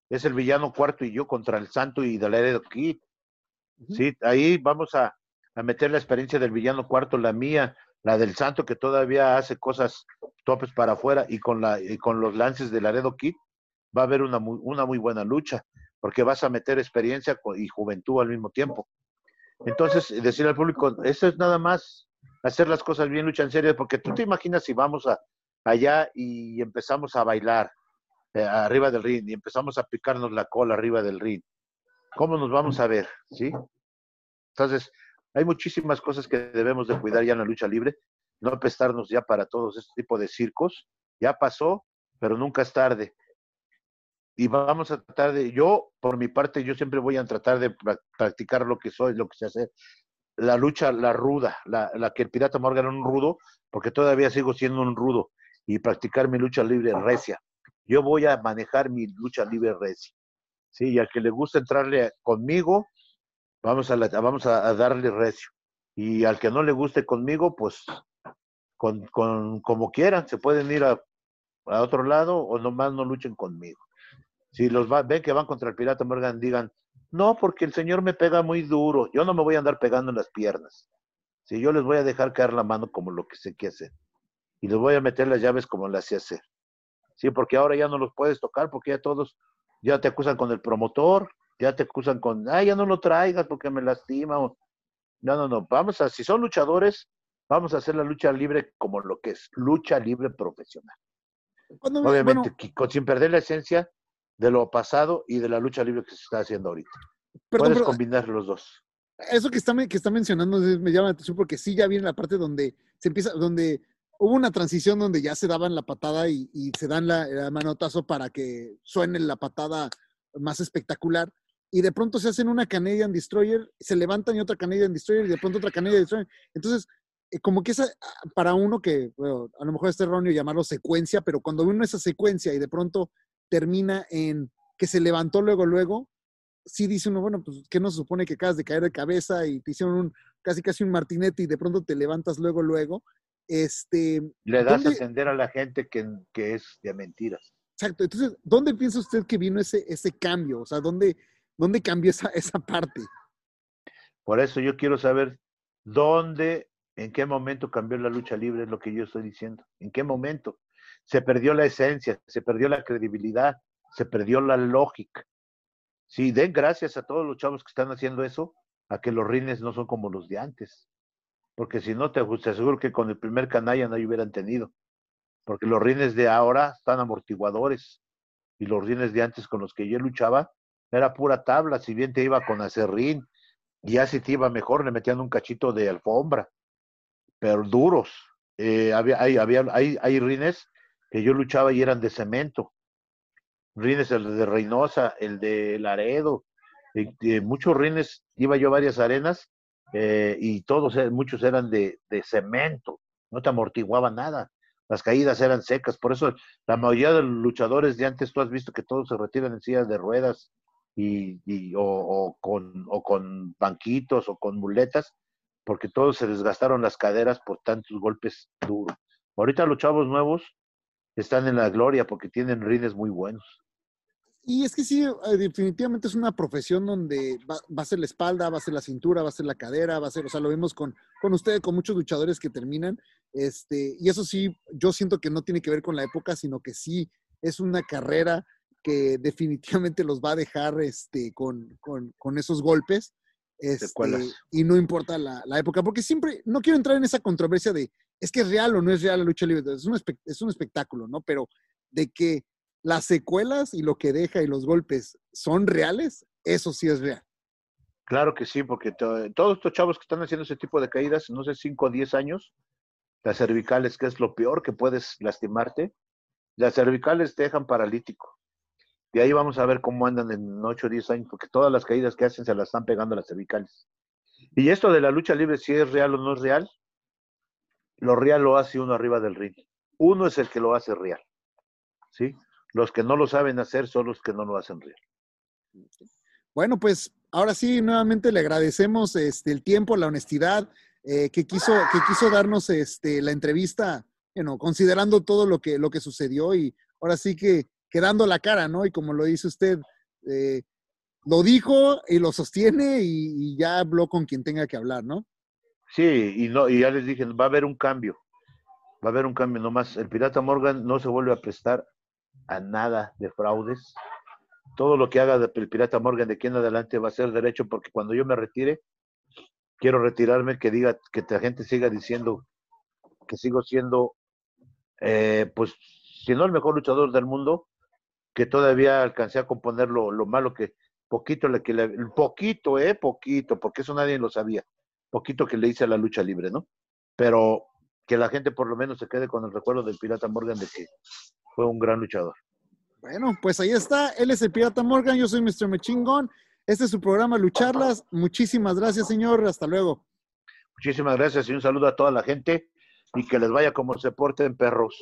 es el villano cuarto y yo contra el Santo y Laredo Kid. Sí, ahí vamos a, a meter la experiencia del villano cuarto, la mía, la del Santo que todavía hace cosas topes para afuera y con la y con los lances de Laredo Kid va a haber una muy, una muy buena lucha porque vas a meter experiencia y juventud al mismo tiempo. Entonces, decir al público, eso es nada más hacer las cosas bien, lucha en serio, porque tú te imaginas si vamos a, allá y empezamos a bailar eh, arriba del ring y empezamos a picarnos la cola arriba del ring, ¿cómo nos vamos a ver? ¿Sí? Entonces, hay muchísimas cosas que debemos de cuidar ya en la lucha libre, no prestarnos ya para todos este tipo de circos, ya pasó, pero nunca es tarde. Y vamos a tratar de, yo por mi parte, yo siempre voy a tratar de pra- practicar lo que soy, lo que sé hacer, la lucha, la ruda, la, la que el pirata Morgan era un rudo, porque todavía sigo siendo un rudo, y practicar mi lucha libre recia. Yo voy a manejar mi lucha libre recia. Sí, y al que le gusta entrarle conmigo, vamos a, la- vamos a, a darle recio. Y al que no le guste conmigo, pues con, con como quieran, se pueden ir a, a otro lado o nomás no luchen conmigo. Si los va- ven que van contra el pirata Morgan, digan, no, porque el señor me pega muy duro. Yo no me voy a andar pegando en las piernas. Si yo les voy a dejar caer la mano como lo que sé que hacer. Y les voy a meter las llaves como las sé hacer. Sí, porque ahora ya no los puedes tocar porque ya todos, ya te acusan con el promotor, ya te acusan con, ah, ya no lo traigas porque me lastima. o- No, no, no. Vamos a, si son luchadores, vamos a hacer la lucha libre como lo que es, lucha libre profesional. Cuando- Obviamente, bueno, sin perder la esencia de lo pasado y de la lucha libre que se está haciendo ahorita. perdón, Puedes combinar los dos. eso que está, que está mencionando me llama la atención porque sí ya viene la parte donde se empieza, donde hubo una transición donde ya se daban la patada y, se dan la, manotazo para que suene la patada más espectacular. Y de pronto se hacen una Canadian Destroyer, se levantan y otra Canadian Destroyer y de pronto otra Canadian Destroyer. Entonces, eh, como que esa, ah, para uno que, a lo mejor es erróneo llamarlo secuencia, pero cuando uno esa secuencia y de pronto termina en que se levantó luego, luego, sí dice uno, bueno, pues que no se supone que acabas de caer de cabeza y te hicieron un, casi casi un martinete y de pronto te levantas luego, luego. Este, Le das a ¿Dónde- entender a la gente que, que es de mentiras. exacto. Entonces, ¿dónde piensa usted que vino ese, ese cambio? O sea, ¿dónde, dónde cambió esa, esa parte? Por eso yo quiero saber dónde, en qué momento cambió la lucha libre, es lo que yo estoy diciendo. ¿En qué momento? Se perdió la esencia, se perdió la credibilidad, se perdió la lógica. Sí, den gracias a todos los chavos que están haciendo eso, a que los rines no son como los de antes. Porque si no, te, aseguro que con el primer canalla no hubieran tenido. Porque los rines de ahora están amortiguadores. Y los rines de antes con los que yo luchaba, era pura tabla. Si bien te iba con acerrín, ya si te iba mejor, le metían un cachito de alfombra, pero duros. Eh, había, hay, había, hay, hay rines que yo luchaba y eran de cemento. Rines, el de Reynosa, el de Laredo, y muchos rines, iba yo varias arenas eh, y todos, muchos eran de, cemento, no te amortiguaba nada. Las caídas eran secas, por eso la mayoría de los luchadores de antes, tú has visto que todos se retiran en sillas de ruedas, y, y o, o, con, o con banquitos o con muletas, porque todos se desgastaron las caderas por tantos golpes duros. Ahorita los chavos nuevos están en la gloria porque tienen rines muy buenos. Y es que sí, eh, definitivamente es una profesión donde va, va, a ser la espalda, va a ser la cintura, va a ser la cadera, va a ser, o sea, lo vemos con, con ustedes, con muchos luchadores que terminan, este, y eso sí, yo siento que no tiene que ver con la época, sino que sí es una carrera que definitivamente los va a dejar este, con, con, con esos golpes. Este, y no importa la, la, época, porque siempre, no quiero entrar en esa controversia de, es que es real o no es real la lucha libre, es un, es un espectáculo, ¿no? Pero de que las secuelas y lo que deja y los golpes son reales, eso sí es real. Claro que sí, porque to, todos estos chavos que están haciendo ese tipo de caídas, no sé, 5 o 10 años, las cervicales, que es lo peor que puedes lastimarte, las cervicales te dejan paralítico. Y ahí vamos a ver cómo andan en 8 o 10 años, porque todas las caídas que hacen se las están pegando las cervicales. Y esto de la lucha libre, si es real o no es real, lo real lo hace uno arriba del ring. Uno es el que lo hace real. ¿Sí? Los que no lo saben hacer son los que no lo hacen real. Bueno, pues ahora sí, nuevamente le agradecemos este, el tiempo, la honestidad eh, que, quiso, que quiso darnos este, la entrevista, bueno, considerando todo lo que, lo que sucedió y ahora sí que quedando la cara, ¿no? Y como lo dice usted, eh, lo dijo y lo sostiene y, y, ya habló con quien tenga que hablar, ¿no? Sí, y, no, y ya les dije, va a haber un cambio, va a haber un cambio nomás. El Pirata Morgan no se vuelve a prestar a nada de fraudes. Todo lo que haga el Pirata Morgan de aquí en adelante va a ser derecho porque cuando yo me retire, quiero retirarme, que diga, que la gente siga diciendo que sigo siendo, eh, pues, si no el mejor luchador del mundo, que todavía alcancé a componer lo, lo malo que, poquito, que poquito, eh, poquito, porque eso nadie lo sabía, poquito que le hice a la lucha libre, ¿no? Pero que la gente por lo menos se quede con el recuerdo del Pirata Morgan de que fue un gran luchador. Bueno, pues ahí está. Él es el Pirata Morgan, yo soy Mr. Mechingón. Este es su programa Lucharlas. Muchísimas gracias, señor. Hasta luego. Muchísimas gracias y un saludo a toda la gente y que les vaya como se porten perros.